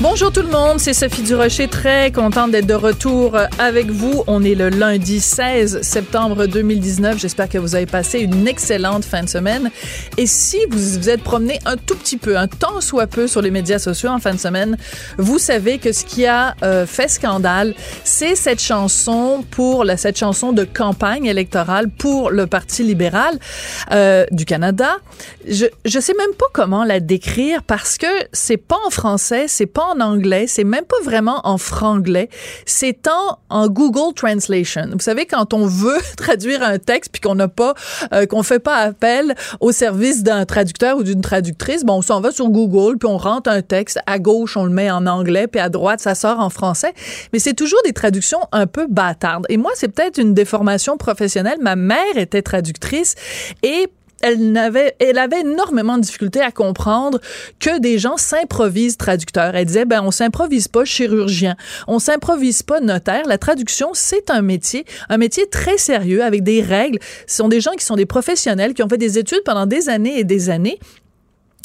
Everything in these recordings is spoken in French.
Bonjour tout le monde, c'est Sophie Durocher, très contente d'être de retour avec vous. On est le lundi 16 septembre 2019. J'espère que vous avez passé une excellente fin de semaine. Et si vous vous êtes promené un tout petit peu, un tant soit peu sur les médias sociaux en fin de semaine, vous savez que ce qui a euh, fait scandale, c'est cette chanson pour la, cette chanson de campagne électorale pour le Parti libéral euh, du Canada. Je je sais même pas comment la décrire parce que c'est pas en français, c'est pas en anglais, c'est même pas vraiment en franglais, c'est en, en Google Translation. Vous savez, quand on veut traduire un texte puis qu'on n'a pas, euh, qu'on fait pas appel au service d'un traducteur ou d'une traductrice, bon, on s'en va sur Google puis on rentre un texte. À gauche, on le met en anglais puis à droite, ça sort en français. Mais c'est toujours des traductions un peu bâtardes. Et moi, c'est peut-être une déformation professionnelle. Ma mère était traductrice et elle avait, elle avait énormément de difficultés à comprendre que des gens s'improvisent traducteurs. Elle disait, ben, on s'improvise pas chirurgien, on s'improvise pas notaire. La traduction, c'est un métier, un métier très sérieux avec des règles. Ce sont des gens qui sont des professionnels, qui ont fait des études pendant des années et des années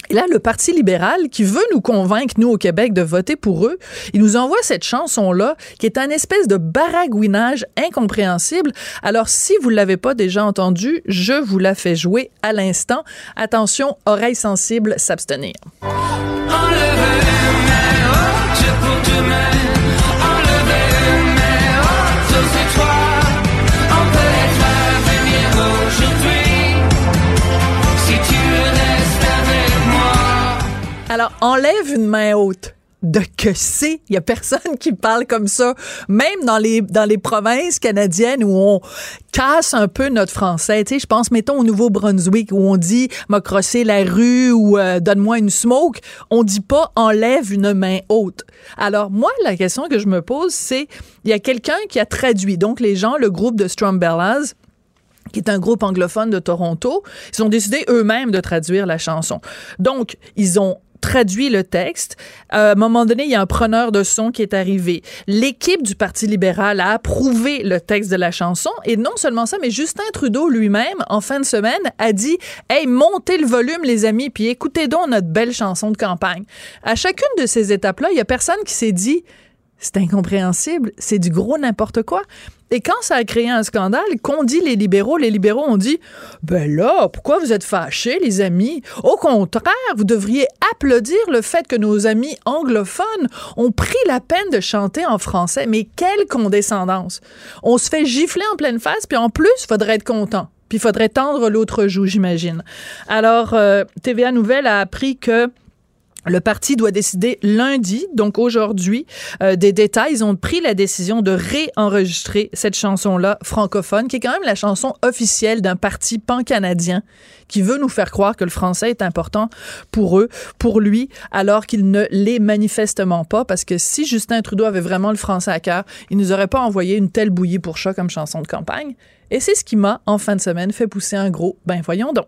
et là, le Parti libéral, qui veut nous convaincre, nous, au Québec, de voter pour eux, il nous envoie cette chanson-là, qui est un espèce de baragouinage incompréhensible. Alors, si vous ne l'avez pas déjà entendu, je vous la fais jouer à l'instant. Attention, oreilles sensibles, s'abstenir. Alors, enlève une main haute de que c'est? Il y a personne qui parle comme ça. Même dans les, dans les provinces canadiennes où on casse un peu notre français. Tu je pense, mettons, au Nouveau-Brunswick où on dit m'a crossé la rue ou euh, donne-moi une smoke. On dit pas enlève une main haute. Alors, moi, la question que je me pose, c'est il y a quelqu'un qui a traduit. Donc, les gens, le groupe de Strumbellas, qui est un groupe anglophone de Toronto, ils ont décidé eux-mêmes de traduire la chanson. Donc, ils ont traduit le texte. à un moment donné, il y a un preneur de son qui est arrivé. L'équipe du Parti libéral a approuvé le texte de la chanson et non seulement ça, mais Justin Trudeau lui-même, en fin de semaine, a dit Hey, montez le volume, les amis, puis écoutez donc notre belle chanson de campagne. À chacune de ces étapes-là, il y a personne qui s'est dit c'est incompréhensible, c'est du gros n'importe quoi. Et quand ça a créé un scandale, qu'ont dit les libéraux? Les libéraux ont dit, ben là, pourquoi vous êtes fâchés, les amis? Au contraire, vous devriez applaudir le fait que nos amis anglophones ont pris la peine de chanter en français. Mais quelle condescendance! On se fait gifler en pleine face, puis en plus, faudrait être content. Puis faudrait tendre l'autre joue, j'imagine. Alors, euh, TVA Nouvelle a appris que le parti doit décider lundi, donc aujourd'hui, euh, des détails. Ils ont pris la décision de réenregistrer cette chanson-là francophone, qui est quand même la chanson officielle d'un parti pan-canadien qui veut nous faire croire que le français est important pour eux, pour lui, alors qu'il ne l'est manifestement pas, parce que si Justin Trudeau avait vraiment le français à cœur, il nous aurait pas envoyé une telle bouillie pour chat comme chanson de campagne. Et c'est ce qui m'a, en fin de semaine, fait pousser un gros « ben voyons donc ».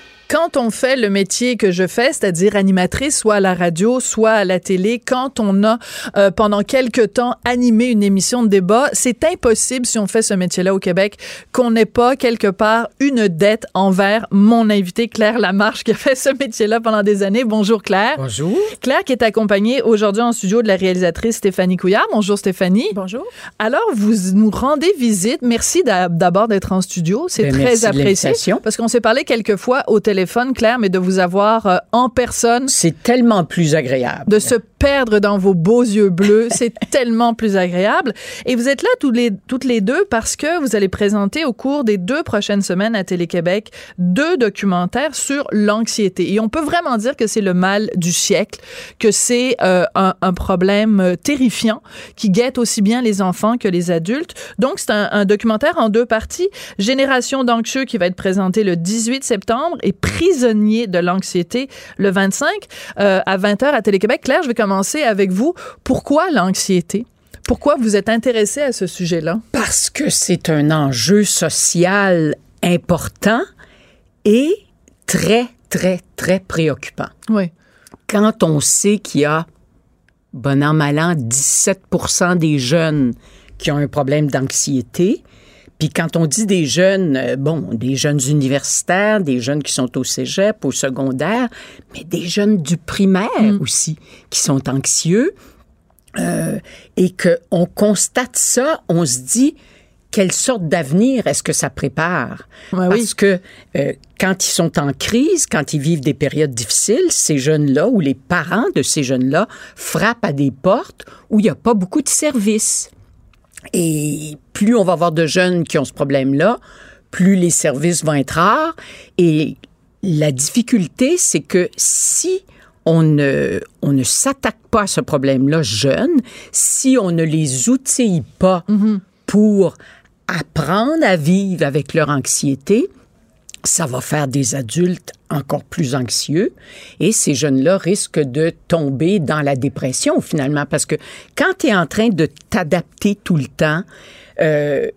Quand on fait le métier que je fais, c'est-à-dire animatrice, soit à la radio, soit à la télé, quand on a euh, pendant quelque temps animé une émission de débat, c'est impossible si on fait ce métier-là au Québec qu'on n'ait pas quelque part une dette envers mon invité Claire Lamarche qui a fait ce métier-là pendant des années. Bonjour Claire. Bonjour. Claire qui est accompagnée aujourd'hui en studio de la réalisatrice Stéphanie Couillard. Bonjour Stéphanie. Bonjour. Alors vous nous rendez visite. Merci d'abord d'être en studio. C'est Ben, très apprécié parce qu'on s'est parlé quelques fois au téléphone, Claire, mais de vous avoir euh, en personne, C'est tellement plus agréable. de se perdre dans vos beaux yeux bleus, c'est tellement plus agréable. Et vous êtes là tous les, toutes les deux parce que vous allez présenter au cours des deux prochaines semaines à Télé-Québec deux documentaires sur l'anxiété. Et on peut vraiment dire que c'est le mal du siècle, que c'est euh, un, un problème euh, terrifiant qui guette aussi bien les enfants que les adultes. Donc, c'est un, un documentaire en deux parties. Génération d'anxieux qui va être présenté le 18 septembre et prisonniers de l'anxiété le 25 euh, à 20h à Télé-Québec. Claire, je vais commencer avec vous. Pourquoi l'anxiété? Pourquoi vous êtes intéressé à ce sujet-là? Parce que c'est un enjeu social important et très, très, très préoccupant. Oui. Quand on sait qu'il y a, bon an, mal an, 17 des jeunes qui ont un problème d'anxiété, puis quand on dit des jeunes, euh, bon, des jeunes universitaires, des jeunes qui sont au cégep, au secondaire, mais des jeunes du primaire aussi, qui sont anxieux, euh, et qu'on constate ça, on se dit, quelle sorte d'avenir est-ce que ça prépare? Ouais, oui. Parce que euh, quand ils sont en crise, quand ils vivent des périodes difficiles, ces jeunes-là ou les parents de ces jeunes-là frappent à des portes où il n'y a pas beaucoup de services. Et plus on va avoir de jeunes qui ont ce problème-là, plus les services vont être rares. Et la difficulté, c'est que si on ne, on ne s'attaque pas à ce problème-là jeune, si on ne les outille pas pour apprendre à vivre avec leur anxiété, ça va faire des adultes encore plus anxieux et ces jeunes-là risquent de tomber dans la dépression finalement parce que quand tu es en train de t'adapter tout le temps, euh,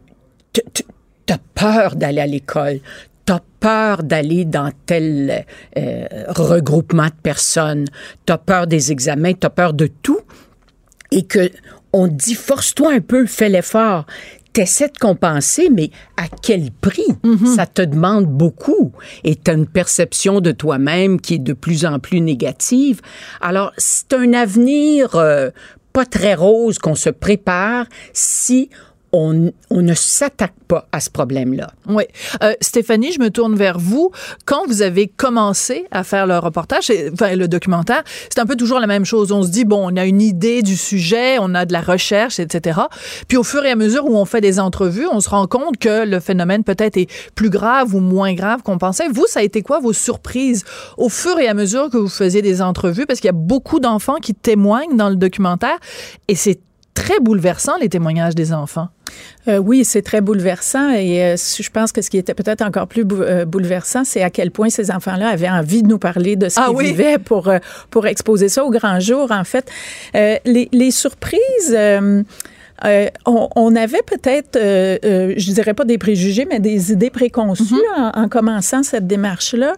t'as peur d'aller à l'école, t'as peur d'aller dans tel euh, regroupement de personnes, t'as peur des examens, t'as peur de tout et que on dit force-toi un peu, fais l'effort t'essaies de compenser, mais à quel prix? Ça te demande beaucoup et tu as une perception de toi-même qui est de plus en plus négative. Alors, c'est un avenir euh, pas très rose qu'on se prépare si on, ne s'attaque pas à ce problème-là. Oui. Euh, Stéphanie, je me tourne vers vous. Quand vous avez commencé à faire le reportage, enfin le documentaire, c'est un peu toujours la même chose. On se dit, bon, on a une idée du sujet, on a de la recherche, etc. Puis au fur et à mesure où on fait des entrevues, on se rend compte que le phénomène peut-être est plus grave ou moins grave qu'on pensait. Vous, ça a été quoi vos surprises au fur et à mesure que vous faisiez des entrevues? Parce qu'il y a beaucoup d'enfants qui témoignent dans le documentaire et c'est très bouleversant, les témoignages des enfants. Euh, oui, c'est très bouleversant et euh, je pense que ce qui était peut-être encore plus bou- euh, bouleversant, c'est à quel point ces enfants-là avaient envie de nous parler de ce Ah qu'ils oui? vivaient pour, pour exposer ça au grand jour. En fait, les, les surprises... euh, on, on avait peut-être, euh, euh, je dirais pas des préjugés, mais des idées préconçues en, en commençant cette démarche-là.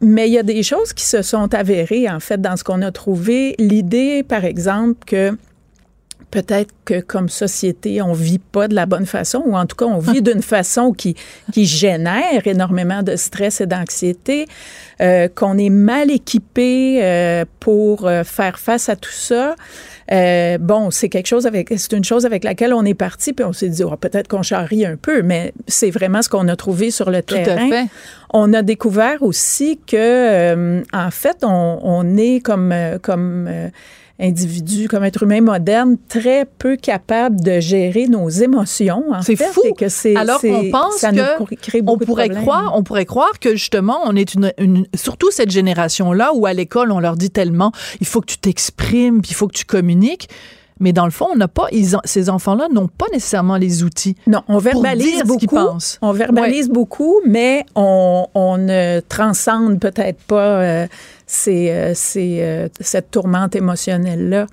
Mais il y a des choses qui se sont avérées, en fait, dans ce qu'on a trouvé. L'idée, par exemple, que peut-être que comme société, on vit pas de la bonne façon, ou en tout cas, on vit d'une façon qui, qui génère énormément de stress et d'anxiété, euh, qu'on est mal équipé euh, pour euh, faire face à tout ça. Euh, bon, c'est quelque chose avec, c'est une chose avec laquelle on est parti, puis on s'est dit, oh, peut-être qu'on charrie un peu, mais c'est vraiment ce qu'on a trouvé sur le Tout à terrain. fait. On a découvert aussi que, euh, en fait, on, on est comme, euh, comme euh, individu, comme être humain moderne, très peu capable de gérer nos émotions. C'est fou. que c'est- Alors qu'on pense ça que nous crée on pourrait croire, on pourrait croire que justement, on est une, une- surtout cette génération-là où à l'école on leur dit tellement, il faut que tu t'exprimes, puis il faut que tu communiques. Mais dans le fond, on n'a pas, ils ont- ces enfants-là n'ont pas nécessairement les outils. Non, on pour verbalise dire beaucoup. On verbalise beaucoup, mais on, on ne transcende peut-être pas euh, ces, euh, ces, euh, cette tourmente émotionnelle-là.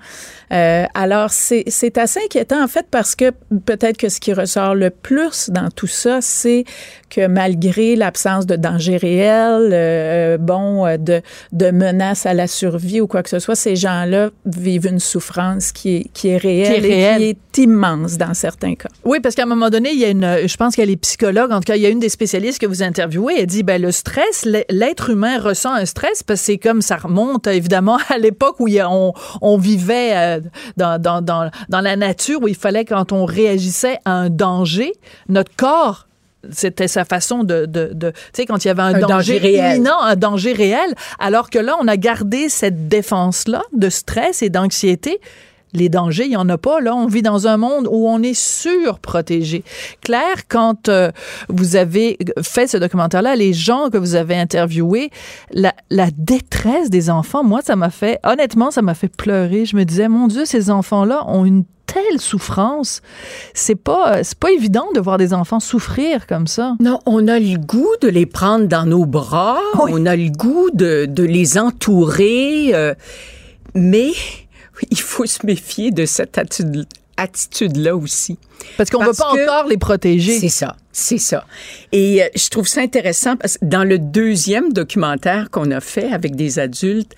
Euh, alors, c'est c'est assez inquiétant, en fait, parce que peut-être que ce qui ressort le plus dans tout ça, c'est que malgré l'absence de danger réel, euh, bon, euh, de, de menaces à la survie ou quoi que ce soit, ces gens-là vivent une souffrance qui est, qui est réelle Qui est réelle. et qui est immense dans certains cas. Oui, parce qu'à un moment donné, il y a une, je pense qu'elle est psychologue, en tout cas, il y a une des spécialistes que vous interviewez, elle dit, ben, le stress, l'être humain ressent un stress parce que c'est comme ça remonte, évidemment, à l'époque où on, on vivait euh, dans, dans, dans, dans la nature, où il fallait, quand on réagissait à un danger, notre corps c'était sa façon de, de, de- tu sais, quand il y avait un, Un danger, danger réel. imminent, un danger réel, alors que là, on a gardé cette défense-là de stress et d'anxiété. Les dangers, il n'y en a pas. Là, on vit dans un monde où on est surprotégé. Claire, quand euh, vous avez fait ce documentaire-là, les gens que vous avez interviewés, la, la détresse des enfants, moi, ça m'a fait, honnêtement, ça m'a fait pleurer. Je me disais, mon Dieu, ces enfants-là ont une telle souffrance. C'est pas, c'est pas évident de voir des enfants souffrir comme ça. Non, on a le goût de les prendre dans nos bras, on a le goût de, de les entourer, euh, mais il faut se méfier de cette attitude attitude-là aussi. Parce qu'on ne veut pas encore les protéger. C'est ça, c'est ça. Et euh, je trouve ça intéressant parce que dans le deuxième documentaire qu'on a fait avec des adultes,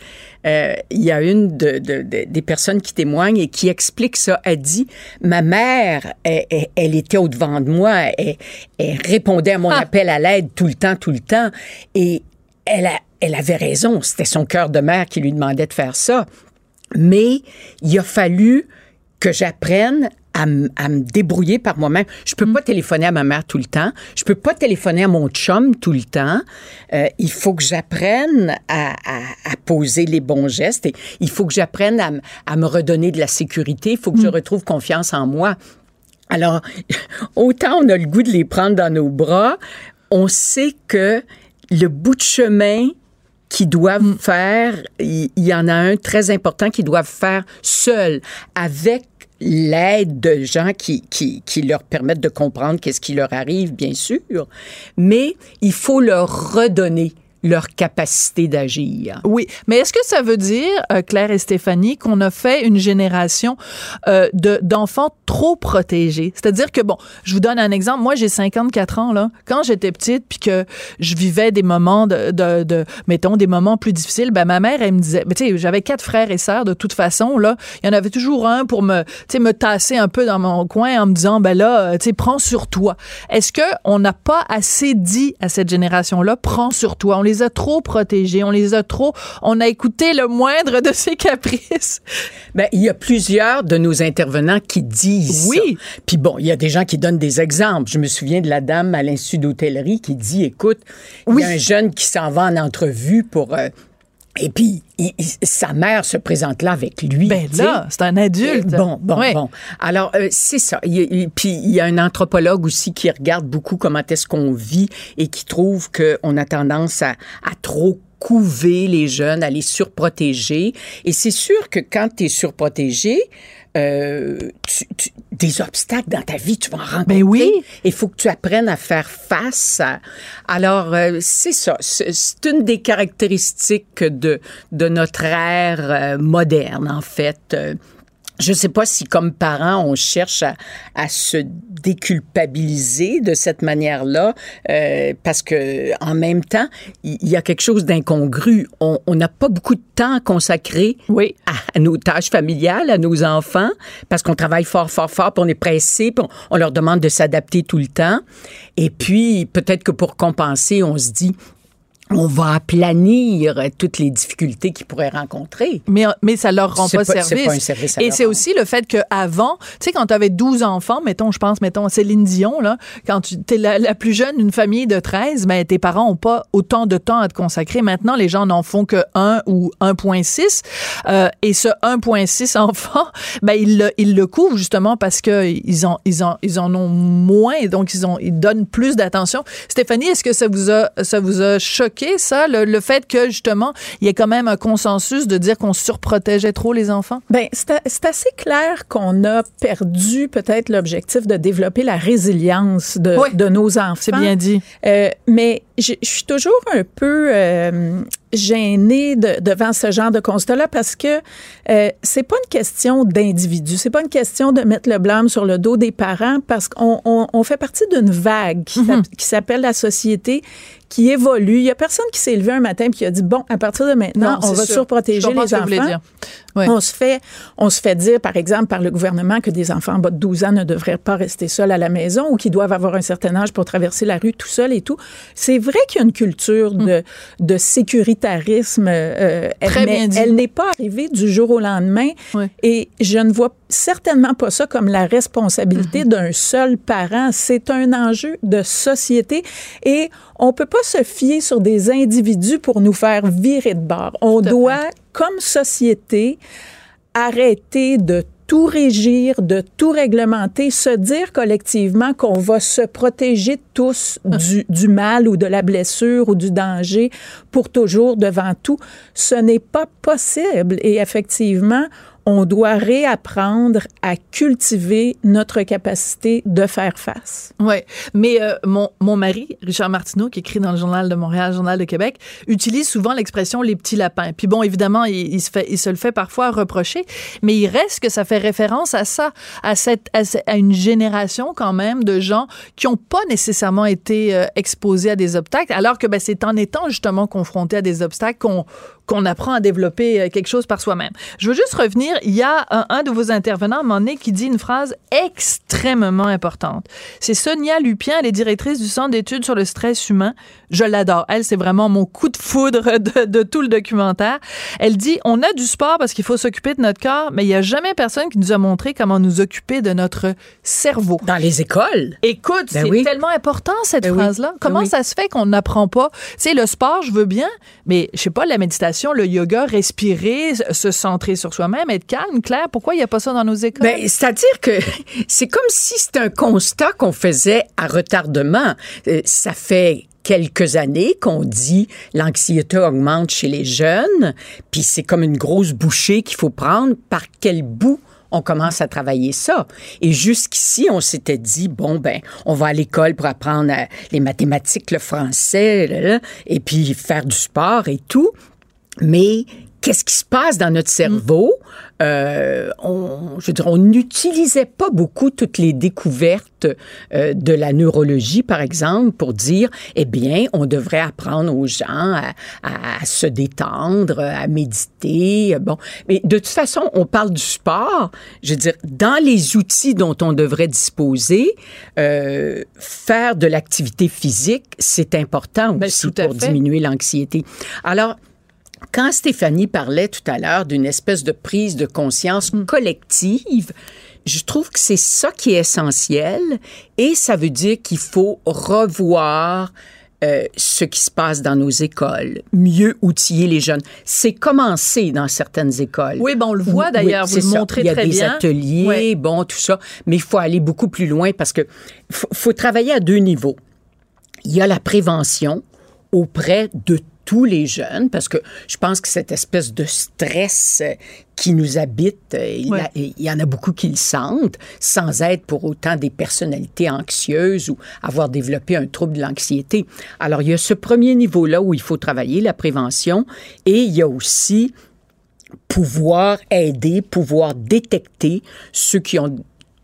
euh, il y a une de, de, des personnes qui témoignent et qui explique ça. Elle dit, ma mère, elle, elle, était au-devant de moi, elle, elle répondait à mon ah. appel à l'aide tout le temps, tout le temps. Et elle, a, elle avait raison, c'était son cœur de mère qui lui demandait de faire ça. Mais il a fallu que j'apprenne à, me débrouiller par moi-même. Je peux mm. pas téléphoner à ma mère tout le temps. Je peux pas téléphoner à mon chum tout le temps. Euh, il faut que j'apprenne à, poser les bons gestes. Et il faut que j'apprenne à, me redonner de la sécurité. Il faut que je mm. retrouve confiance en moi. Alors, autant on a le goût de les prendre dans nos bras, on sait que le bout de chemin qui doivent mm. faire, il y, en a un très important qu'ils doivent faire seuls, avec l'aide de gens qui, qui, qui, leur permettent de comprendre qu'est-ce qui leur arrive, bien sûr, mais il faut leur redonner leur capacité d'agir. Oui, mais est-ce que ça veut dire, euh, Claire et Stéphanie, qu'on a fait une génération euh, de d'enfants trop protégés? C'est-à-dire que, bon, je vous donne un exemple. Moi, j'ai 54 ans, là. Quand j'étais petite, puis que je vivais des moments de, de, de, mettons, des moments plus difficiles, ben ma mère, elle me disait, tu sais, j'avais quatre frères et sœurs, de toute façon, là. Il y en avait toujours un pour me, tu sais, me tasser un peu dans mon coin en me disant, ben là, tu sais, prends sur toi. Est-ce que on n'a pas assez dit à cette génération-là, prends sur toi? Les a trop protégés, on les a trop, on a écouté le moindre de ses caprices. Ben, il y a plusieurs de nos intervenants qui disent oui. Puis bon, il y a des gens qui donnent des exemples. Je me souviens de la dame à l'Institut d'hôtellerie qui dit, écoute, il y a un jeune qui s'en va en entrevue pour euh, et puis, sa mère se présente là avec lui. Ben là, c'est un adulte. Bon, bon, bon. Alors, euh, c'est ça. puis, il y a un anthropologue aussi qui regarde beaucoup comment est-ce qu'on vit et qui trouve qu'on a tendance à, à trop couver les jeunes, à les surprotéger. Et c'est sûr que quand tu es surprotégé, euh, des obstacles dans ta vie, tu vas en rencontrer. Ben oui. Il faut que tu apprennes à faire face. Alors, euh, c'est ça. C'est une des caractéristiques de, de notre ère euh, moderne, en fait je ne sais pas si, comme parents, on cherche à, à se déculpabiliser de cette manière-là, euh, parce que en même temps, il y, a quelque chose d'incongru. On n'a pas beaucoup de temps consacré oui. à, nos tâches familiales, à nos enfants, parce qu'on travaille fort, fort, fort, puis on est pressé, puis on leur demande de s'adapter tout le temps. Et puis, peut-être que pour compenser, on se dit, on va aplanir toutes les difficultés qu'ils pourraient rencontrer. Mais, mais ça leur rend pas, service. Pas un service Et c'est aussi le fait qu'avant, tu sais, quand tu avais 12 enfants, mettons, je pense, mettons, Céline Dion, là, quand tu es la, plus jeune d'une famille de 13, ben, tes parents ont pas autant de temps à te consacrer. Maintenant, les gens n'en font que 1 ou 1.6. Euh, et ce 1.6 enfants, ben, ils le, ils le couvrent justement parce qu'ils en, ils en, ils en ont moins, donc ils, ont, ils donnent plus d'attention. Stéphanie, est-ce que ça vous a, ça vous a choqué ça, le, fait que justement, il y ait quand même un consensus de dire qu'on surprotégeait trop les enfants? Bien, c'est assez clair qu'on a perdu peut-être l'objectif de développer la résilience de, de nos enfants. C'est bien dit. Euh, mais je, suis toujours un peu euh, gênée devant ce genre de constat-là parce que euh, c'est pas une question d'individu, c'est pas une question de mettre le blâme sur le dos des parents parce qu'on on, fait partie d'une vague qui mm-hmm. s'appelle la société qui évolue. Il y a personne qui s'est levé un matin et qui a dit bon, à partir de maintenant, on va surprotéger les enfants. On se fait on se fait dire par exemple par le gouvernement que des enfants en bas de 12 ans ne devraient pas rester seuls à la maison ou qu'ils doivent avoir un certain âge pour traverser la rue tout seul et tout. C'est vrai qu'il y a une culture de, de sécuritarisme. Euh, elle, elle n'est pas arrivée du jour au lendemain et je ne vois certainement pas ça comme la responsabilité mm-hmm. d'un seul parent. C'est un enjeu de société et on peut pas se fier sur des individus pour nous faire virer de bord. On doit, comme société, arrêter de tout régir, de tout réglementer, se dire collectivement qu'on va se protéger tous ah. du, du, mal ou de la blessure ou du danger pour toujours devant tout. Ce n'est pas possible. Et effectivement, on doit réapprendre à cultiver notre capacité de faire face. Oui, mais euh, mon, mon mari, Richard Martineau, qui écrit dans le Journal de Montréal, Journal de Québec, utilise souvent l'expression les petits lapins. Puis bon, évidemment, il, se le fait parfois reprocher, mais il reste que ça fait référence à ça, à cette, à, ce- à une génération quand même de gens qui n'ont pas nécessairement été euh, exposés à des obstacles, alors que ben, c'est en étant justement confrontés à des obstacles qu'on qu'on apprend à développer euh, quelque chose par soi-même. Je veux juste revenir, il y a un, un de vos intervenants, à un moment donné, qui dit une phrase extrêmement importante. C'est Sonia Lupien, elle est directrice du Centre d'études sur le stress humain. Je l'adore. Elle, c'est vraiment mon coup de foudre de, de tout le documentaire. Elle dit, on a du sport parce qu'il faut s'occuper de notre corps, mais il n'y a jamais personne qui nous a montré comment nous occuper de notre cerveau. Dans les écoles. Écoute, Ben c'est oui. tellement important cette Ben oui. phrase-là. Comment Ben oui. ça se fait qu'on n'apprend pas? Tu sais, le sport, je veux bien, mais je sais pas, la méditation, le yoga, respirer, se centrer sur soi-même, être calme, Claire. Pourquoi il n'y a pas ça dans nos écoles? Ben, c'est-à-dire que c'est comme si c'était un constat qu'on faisait à retardement. Euh, ça fait quelques années qu'on dit l'anxiété augmente chez les jeunes, puis c'est comme une grosse bouchée qu'il faut prendre. Par quel bout on commence à travailler ça? Et jusqu'ici, on s'était dit, bon, ben, on va à l'école pour apprendre euh, les mathématiques, le français, et puis faire du sport et tout. Mais qu'est-ce qui se passe dans notre cerveau? Euh, on, je veux dire, on n'utilisait pas beaucoup toutes les découvertes euh, de la neurologie, par exemple, pour dire, eh bien, on devrait apprendre aux gens à, à se détendre, à méditer. Bon, mais de toute façon, on parle du sport. Je veux dire, dans les outils dont on devrait disposer, euh, faire de l'activité physique, c'est important Ben, aussi pour fait. diminuer l'anxiété. Alors, quand Stéphanie parlait tout à l'heure d'une espèce de prise de conscience collective, je trouve que c'est ça qui est essentiel et ça veut dire qu'il faut revoir euh, ce qui se passe dans nos écoles, mieux outiller les jeunes. C'est commencé dans certaines écoles. Oui, ben on le voit d'ailleurs, vous c'est le montrez Il y a très des bien. ateliers, bon, tout ça, mais il faut aller beaucoup plus loin parce que faut, faut travailler à deux niveaux. Il y a la prévention auprès de tous les jeunes, parce que je pense que cette espèce de stress euh, qui nous habite, euh, il, Ouais. a- il y en a beaucoup qui le sentent, sans être pour autant des personnalités anxieuses ou avoir développé un trouble de l'anxiété. Alors, il y a ce premier niveau-là où il faut travailler, la prévention, et il y a aussi pouvoir aider, pouvoir détecter ceux qui ont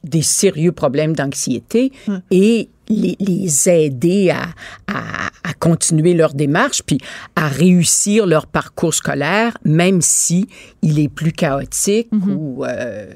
des sérieux problèmes d'anxiété et les, les aider à, à, à continuer leur démarche, puis à réussir leur parcours scolaire, même si il est plus chaotique ou... euh,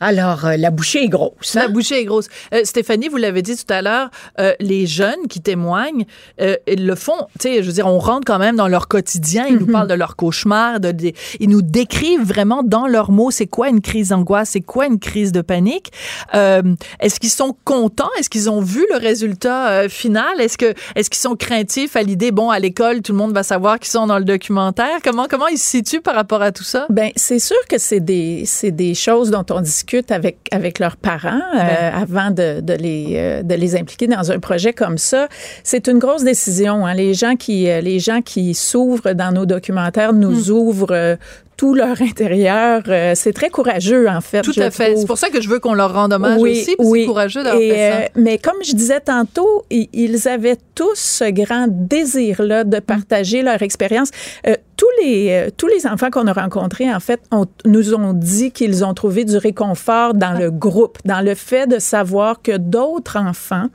Alors, euh, la bouchée est grosse. La hein? bouchée est grosse. Euh, Stéphanie, vous l'avez dit tout à l'heure, euh, les jeunes qui témoignent, euh, ils le font, tu sais, je veux dire, on rentre quand même dans leur quotidien, ils nous parlent de leurs cauchemars, de, de- ils nous décrivent vraiment dans leurs mots c'est quoi une crise d'angoisse, c'est quoi une crise de panique. Euh, est-ce qu'ils sont contents? Est-ce qu'ils ont vu le résultat euh, final? Est-ce que est-ce qu'ils sont craintifs à l'idée, bon, à l'école, tout le monde va savoir qu'ils sont dans le documentaire? Comment, comment ils se situent par rapport à tout ça? Ben, c'est sûr que c'est des, c'est des choses dont on discute avec, avec leurs parents euh, Ben. avant de, de, les, euh, de les impliquer dans un projet comme ça. C'est une grosse décision. Hein. Les gens qui, euh, les gens qui s'ouvrent dans nos documentaires nous Hmm. ouvrent tout leur intérieur. Euh, c'est très courageux, en fait. Tout je à fait. C'est pour ça que je veux qu'on leur rende hommage aussi. puis C'est courageux d'avoir fait ça. euh, mais comme je disais tantôt, ils avaient tous ce grand désir-là de partager leur expérience. Euh, tous les euh, tous les enfants qu'on a rencontrés, en fait, ont- nous ont dit qu'ils ont trouvé du réconfort dans le groupe, dans le fait de savoir que d'autres enfants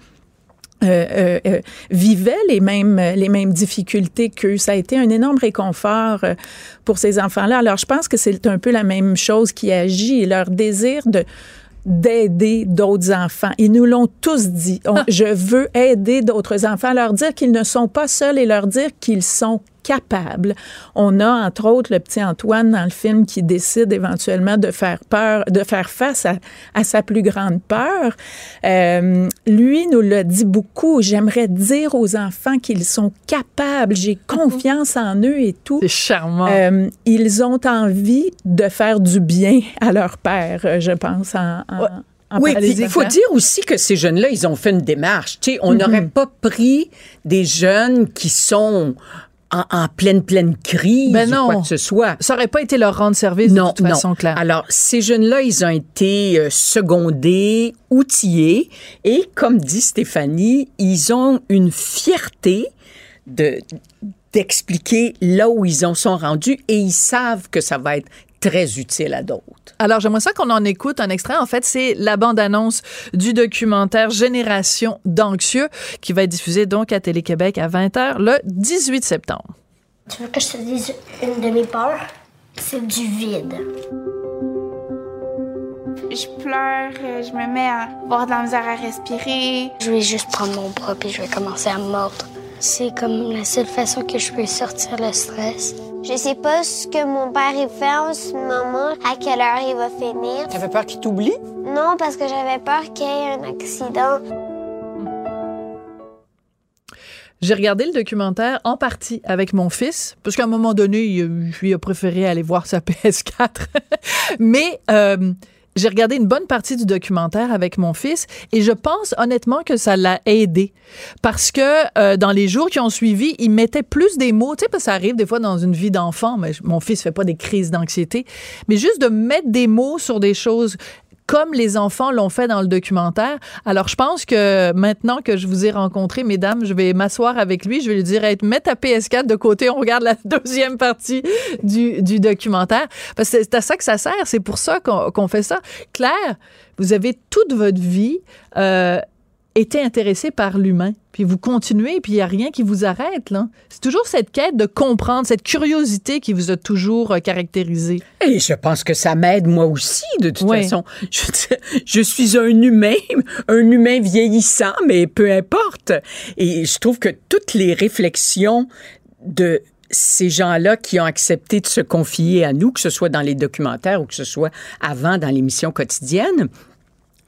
euh, euh, euh, vivaient les mêmes les mêmes difficultés qu'eux. Ça a été un énorme réconfort euh, pour ces enfants-là. Alors, je pense que c'est un peu la même chose qui agit, leur désir de d'aider d'autres enfants. Ils nous l'ont tous dit. On- je veux aider d'autres enfants, leur dire qu'ils ne sont pas seuls et leur dire qu'ils sont On a entre autres le petit Antoine dans le film qui décide éventuellement de faire peur, de faire face à, à sa plus grande peur. Euh, lui nous l'a dit beaucoup. J'aimerais dire aux enfants qu'ils sont capables. J'ai confiance en eux et tout. C'est charmant. Euh, ils ont envie de faire du bien à leur père, euh, je pense, en, en, en Oui, il faut dire aussi que ces jeunes-là, ils ont fait une démarche. On n'aurait pas pris des jeunes qui sont en, en pleine, pleine crise Ben ou non. quoi que ce soit. Ça aurait pas été leur rendre service de toute façon, Claire. Alors, ces jeunes-là, ils ont été euh, secondés, outillés, et comme dit Stéphanie, ils ont une fierté de d'expliquer là où ils en sont rendus et ils savent que ça va être très utile à d'autres. Alors, j'aimerais ça qu'on en écoute un extrait. En fait, c'est la bande-annonce du documentaire Génération d'anxieux qui va être diffusé donc à Télé-Québec à 20h le 18 septembre. Tu veux que je te dise une de mes peurs? C'est du vide. Je pleure, je me mets à avoir de la misère à respirer. Je vais juste prendre mon bras puis je vais commencer à me mordre. C'est comme la seule façon que je peux sortir le stress. Je sais pas ce que mon père il fait en ce moment, à quelle heure il va finir. T'avais peur qu'ils t'oublient? Non, parce que j'avais peur qu'il y ait un accident. J'ai regardé le documentaire en partie avec mon fils, parce qu'à un moment donné, il, il a préféré aller voir sa PS4. Mais euh, j'ai regardé une bonne partie du documentaire avec mon fils et je pense honnêtement que ça l'a aidé. Parce que euh, dans les jours qui ont suivi, il mettait plus des mots. Tu sais, parce que ça arrive des fois dans une vie d'enfant, mais mon fils fait pas des crises d'anxiété. Mais juste de mettre des mots sur des choses comme les enfants l'ont fait dans le documentaire. Alors, je pense que maintenant que je vous ai rencontré, mesdames, je vais m'asseoir avec lui. Je vais lui dire, hey, mets ta PS4 de côté, on regarde la deuxième partie du, du documentaire. Parce que c'est à ça que ça sert. C'est pour ça qu'on qu'on fait ça. Claire, vous avez toute votre vie euh, été intéressée par l'humain. Puis vous continuez, puis il n'y a rien qui vous arrête. là. C'est toujours cette quête de comprendre, cette curiosité qui vous a toujours euh, caractérisé. Et je pense que ça m'aide moi aussi, de toute Oui. façon. Je, je suis un humain, un humain vieillissant, mais peu importe. Et je trouve que toutes les réflexions de ces gens-là qui ont accepté de se confier à nous, que ce soit dans les documentaires ou que ce soit avant dans l'émission quotidienne,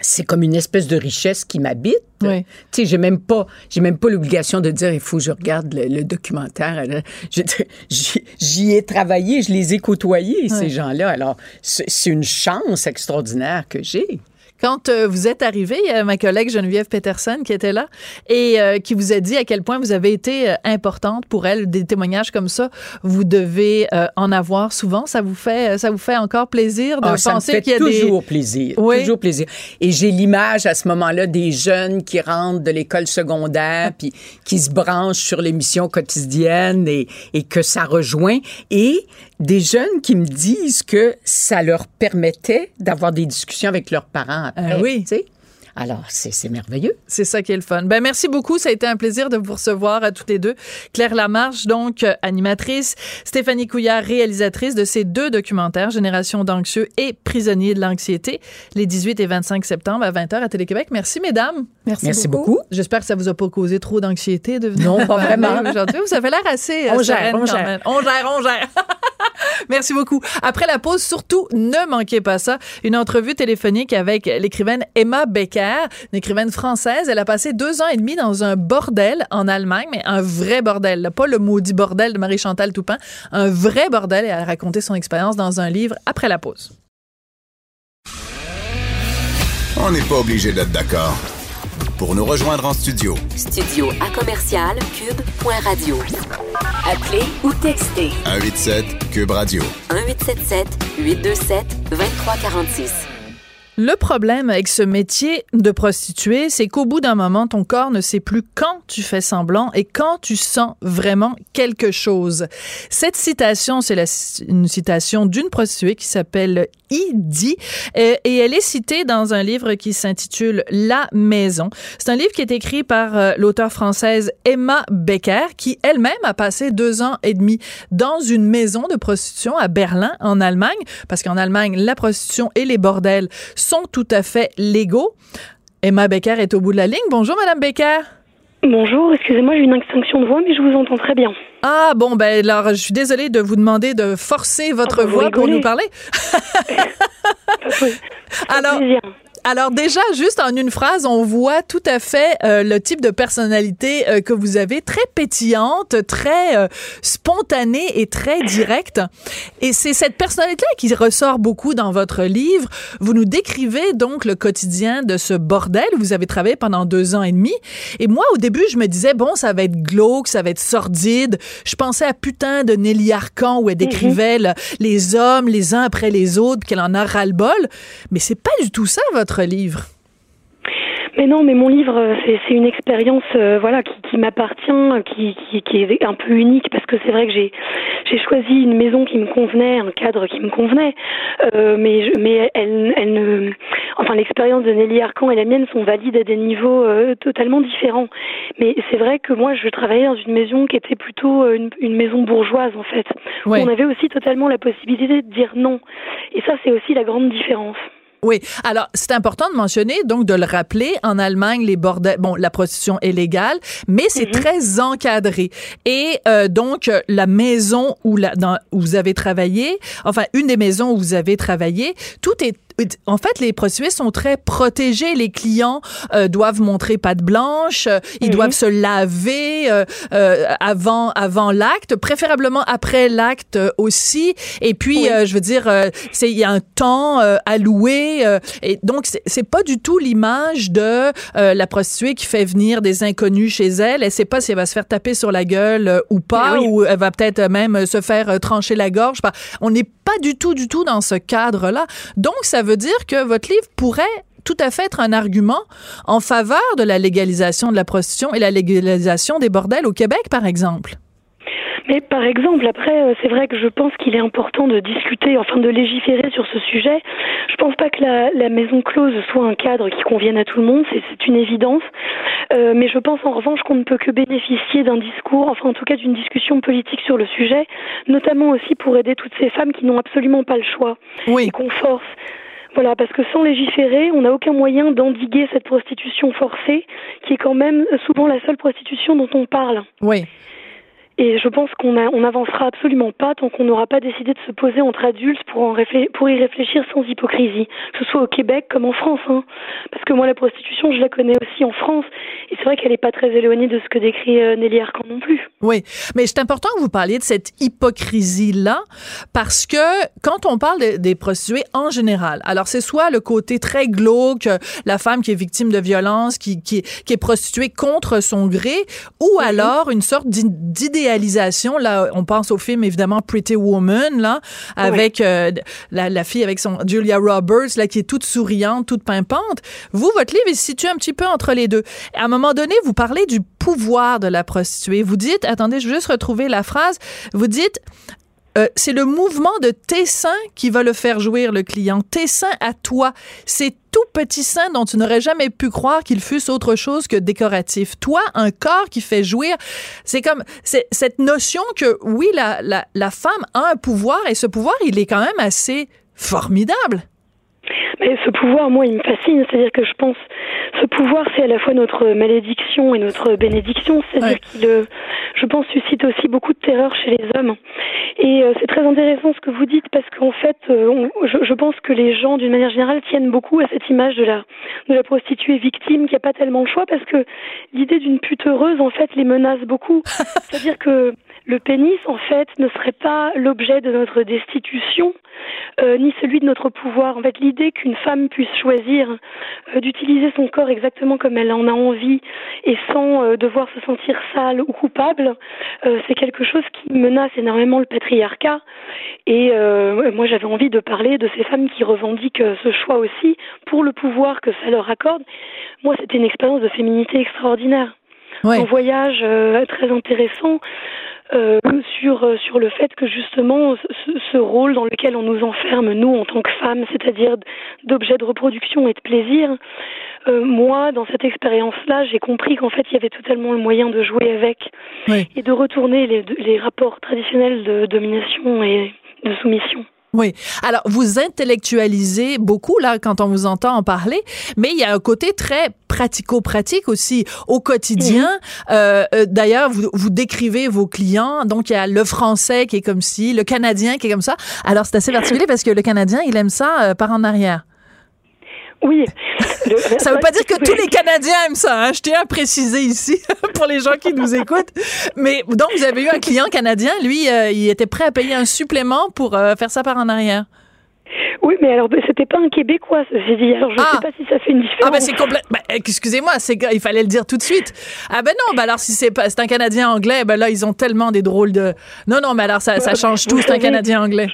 c'est comme une espèce de richesse qui m'habite. Oui. Tu sais, j'ai même pas, j'ai même pas l'obligation de dire il faut que je regarde le, le documentaire. J'y ai travaillé, je les ai côtoyés ces gens-là. Alors c'est une chance extraordinaire que j'ai. Quand euh, vous êtes arrivé, il y a ma collègue Geneviève Peterson qui était là et euh, qui vous a dit à quel point vous avez été euh, importante pour elle. Des témoignages comme ça, vous devez euh, en avoir souvent. Ça vous fait, ça vous fait encore plaisir de Ah, penser qu'il y a des toujours plaisir. Oui. Toujours plaisir. Et j'ai l'image à ce moment-là des jeunes qui rentrent de l'école secondaire puis qui se branchent sur l'émission quotidienne et, et que ça rejoint. Et des jeunes qui me disent que ça leur permettait d'avoir des discussions avec leurs parents après. Ah oui. Alors, c'est merveilleux. C'est ça qui est le fun. Ben merci beaucoup, ça a été un plaisir de vous recevoir à toutes les deux. Claire Lamarche, donc animatrice, Stéphanie Couillard, réalisatrice de ces deux documentaires, Génération d'anxieux et Prisonniers de l'anxiété, les 18 et 25 septembre à 20h à Télé-Québec. Merci mesdames. Merci, Merci beaucoup. J'espère que ça vous a pas causé trop d'anxiété de venir Non, pas vraiment. Aujourd'hui, vous avez l'air assez On gère, on gère. On gère, on gère. Merci beaucoup. Après la pause, surtout, ne manquez pas ça. Une entrevue téléphonique avec l'écrivaine Emma Becker, une écrivaine française. Elle a passé deux ans et demi dans un bordel en Allemagne, mais un vrai bordel. là. Pas le maudit bordel de Marie-Chantal Toupin. Un vrai bordel. Et elle a raconté son expérience dans un livre après la pause. On n'est pas obligé d'être d'accord. Pour nous rejoindre en studio, Studio à commercial cube.radio. Appelez ou textez 187 Cube Radio. 1877 827 2346. Le problème avec ce métier de prostituée, c'est qu'au bout d'un moment, ton corps ne sait plus quand tu fais semblant et quand tu sens vraiment quelque chose. Cette citation, c'est une citation d'une prostituée qui s'appelle Idi et, et elle est citée dans un livre qui s'intitule La Maison. C'est un livre qui est écrit par euh, l'auteure française Emma Becker qui elle-même a passé deux ans et demi dans une maison de prostitution à Berlin, en Allemagne, parce qu'en Allemagne, la prostitution et les bordels sont tout à fait légaux. Emma Becker est au bout de la ligne. Bonjour, Madame Becker. Bonjour, excusez-moi, j'ai une extinction de voix, mais je vous entends très bien. Ah, bon, ben, alors, je suis désolée de vous demander de forcer votre Ah, bah, voix pour nous parler. Alors, plaisir. Alors déjà, juste en une phrase, on voit tout à fait euh, le type de personnalité euh, que vous avez, très pétillante, très euh, spontanée et très directe. Et c'est cette personnalité qui ressort beaucoup dans votre livre. Vous nous décrivez donc le quotidien de ce bordel où vous avez travaillé pendant deux ans et demi. Et moi, au début, je me disais, bon, ça va être glauque, ça va être sordide. Je pensais à putain de Nelly Arcan où elle décrivait le- les hommes les uns après les autres, qu'elle en a ras-le-bol. Mais c'est pas du tout ça, votre livre. Mais non, mais mon livre, euh, c'est une expérience, euh, voilà, qui, qui m'appartient, qui, qui, qui est un peu unique parce que c'est vrai que j'ai j'ai choisi une maison qui me convenait, un cadre qui me convenait, euh, mais je, mais elle, elle ne, enfin l'expérience de Nelly Arcan et la mienne sont valides à des niveaux euh, totalement différents. Mais c'est vrai que moi, je travaillais dans une maison qui était plutôt une, une maison bourgeoise en fait. Ouais. On avait aussi totalement la possibilité de dire non, et ça, c'est aussi la grande différence. Oui. Alors, c'est important de mentionner, donc de le rappeler, en Allemagne, les bordels, bon, la prostitution est légale, mais c'est très encadré. Et euh, donc, la maison où, la, dans, où vous avez travaillé, enfin, une des maisons où vous avez travaillé, tout est en fait, les prostituées sont très protégées. Les clients euh, doivent montrer patte blanche, euh, ils doivent se laver euh, euh, avant avant l'acte, préférablement après l'acte euh, aussi. Et puis, euh, je veux dire, euh, c'est il y a un temps euh, alloué. euh, et donc, c'est- pas du tout l'image de euh, la prostituée qui fait venir des inconnus chez elle. Elle sait pas si elle va se faire taper sur la gueule ou pas, Ah oui. ou elle va peut-être même se faire trancher la gorge. Pas- On n'est pas du tout, du tout dans ce cadre-là. Donc, ça veut dire que votre livre pourrait tout à fait être un argument en faveur de la légalisation de la prostitution et la légalisation des bordels au Québec, par exemple. Mais par exemple, après, euh, c'est vrai que je pense qu'il est important de discuter, enfin de légiférer sur ce sujet. Je pense pas que la, la maison close soit un cadre qui convienne à tout le monde, c'est c'est une évidence. Euh, mais je pense en revanche qu'on ne peut que bénéficier d'un discours, enfin en tout cas d'une discussion politique sur le sujet, notamment aussi pour aider toutes ces femmes qui n'ont absolument pas le choix Oui. et qu'on force. Voilà, parce que sans légiférer, on n'a aucun moyen d'endiguer cette prostitution forcée, qui est quand même souvent la seule prostitution dont on parle. Oui. Et je pense qu'on on n'avancera absolument pas tant qu'on n'aura pas décidé de se poser entre adultes pour, en pour y réfléchir sans hypocrisie, que ce soit au Québec comme en France. Hein. Parce que moi, la prostitution, je la connais aussi en France, et c'est vrai qu'elle n'est pas très éloignée de ce que décrit euh, Nelly Arcan non plus. Oui, mais c'est important que vous parliez de cette hypocrisie-là parce que quand on parle de- des prostituées en général, alors c'est soit le côté très glauque, la femme qui est victime de violence, qui, qui, qui est prostituée contre son gré, ou alors une sorte d'id- Là, on pense au film évidemment Pretty Woman, là, avec euh, la, la fille avec son Julia Roberts, là, qui est toute souriante, toute pimpante. Vous, votre livre, il se situe un petit peu entre les deux. À un moment donné, vous parlez du pouvoir de la prostituée. Vous dites, attendez, je vais juste retrouver la phrase. Vous dites, euh, c'est le mouvement de tes seins qui va le faire jouir, le client. Tes seins à toi. C'est tout petit sein dont tu n'aurais jamais pu croire qu'il fût autre chose que décoratif. Toi, un corps qui fait jouir, c'est comme cette notion que oui, la, la, la femme a un pouvoir et ce pouvoir, il est quand même assez formidable. Mais ce pouvoir, moi, il me fascine. C'est-à-dire que je pense, ce pouvoir, c'est à la fois notre malédiction et notre bénédiction. C'est-à-dire qu'il, euh, je pense, suscite aussi beaucoup de terreur chez les hommes. Et euh, c'est très intéressant ce que vous dites parce qu'en fait, euh, on- je, je pense que les gens, d'une manière générale, tiennent beaucoup à cette image de la, de la prostituée victime qui a pas tellement le choix parce que l'idée d'une pute heureuse, en fait, les menace beaucoup. C'est-à-dire que le pénis, en fait, ne serait pas l'objet de notre destitution, euh, ni celui de notre pouvoir. En fait, l'idée qu'une femme puisse choisir euh, d'utiliser son corps exactement comme elle en a envie et sans euh, devoir se sentir sale ou coupable, euh, c'est quelque chose qui menace énormément le patriarcat. Et euh, moi, j'avais envie de parler de ces femmes qui revendiquent euh, ce choix aussi pour le pouvoir que ça leur accorde. Moi, c'était une expérience de féminité extraordinaire. Un voyage euh, très intéressant euh, sur euh, sur le fait que justement ce, ce rôle dans lequel on nous enferme nous en tant que femmes, c'est-à-dire d'objets de reproduction et de plaisir. euh, moi, dans cette expérience-là, j'ai compris qu'en fait, il y avait totalement le moyen de jouer avec et de retourner les, les rapports traditionnels de domination et de soumission. Oui. Alors, vous intellectualisez beaucoup, là, quand on vous entend en parler, mais il y a un côté très pratico-pratique aussi au quotidien. Euh, euh, D'ailleurs, vous, vous décrivez vos clients. Donc, il y a le français qui est comme ci, le canadien qui est comme ça. Alors, c'est assez particulier parce que le canadien, il aime ça euh, par en arrière. Oui. ça veut pas dire que tous les Canadiens aiment ça. Hein? Je tiens à préciser ici pour les gens qui nous écoutent. Mais donc, vous avez eu un client canadien. Lui, euh, il était prêt à payer un supplément pour euh, faire ça par en arrière. Oui, mais alors c'était pas un Québécois, ceci dit. Alors je ne Ah. sais pas si ça fait une différence. Ah ben c'est complet. Ben, excusez-moi, c'est il fallait le dire tout de suite. Ah ben non, ben alors si c'est pas c'est un Canadien anglais, ben là ils ont tellement des drôles de. Non non, mais alors ça, ça change tout. C'est un Canadien anglais.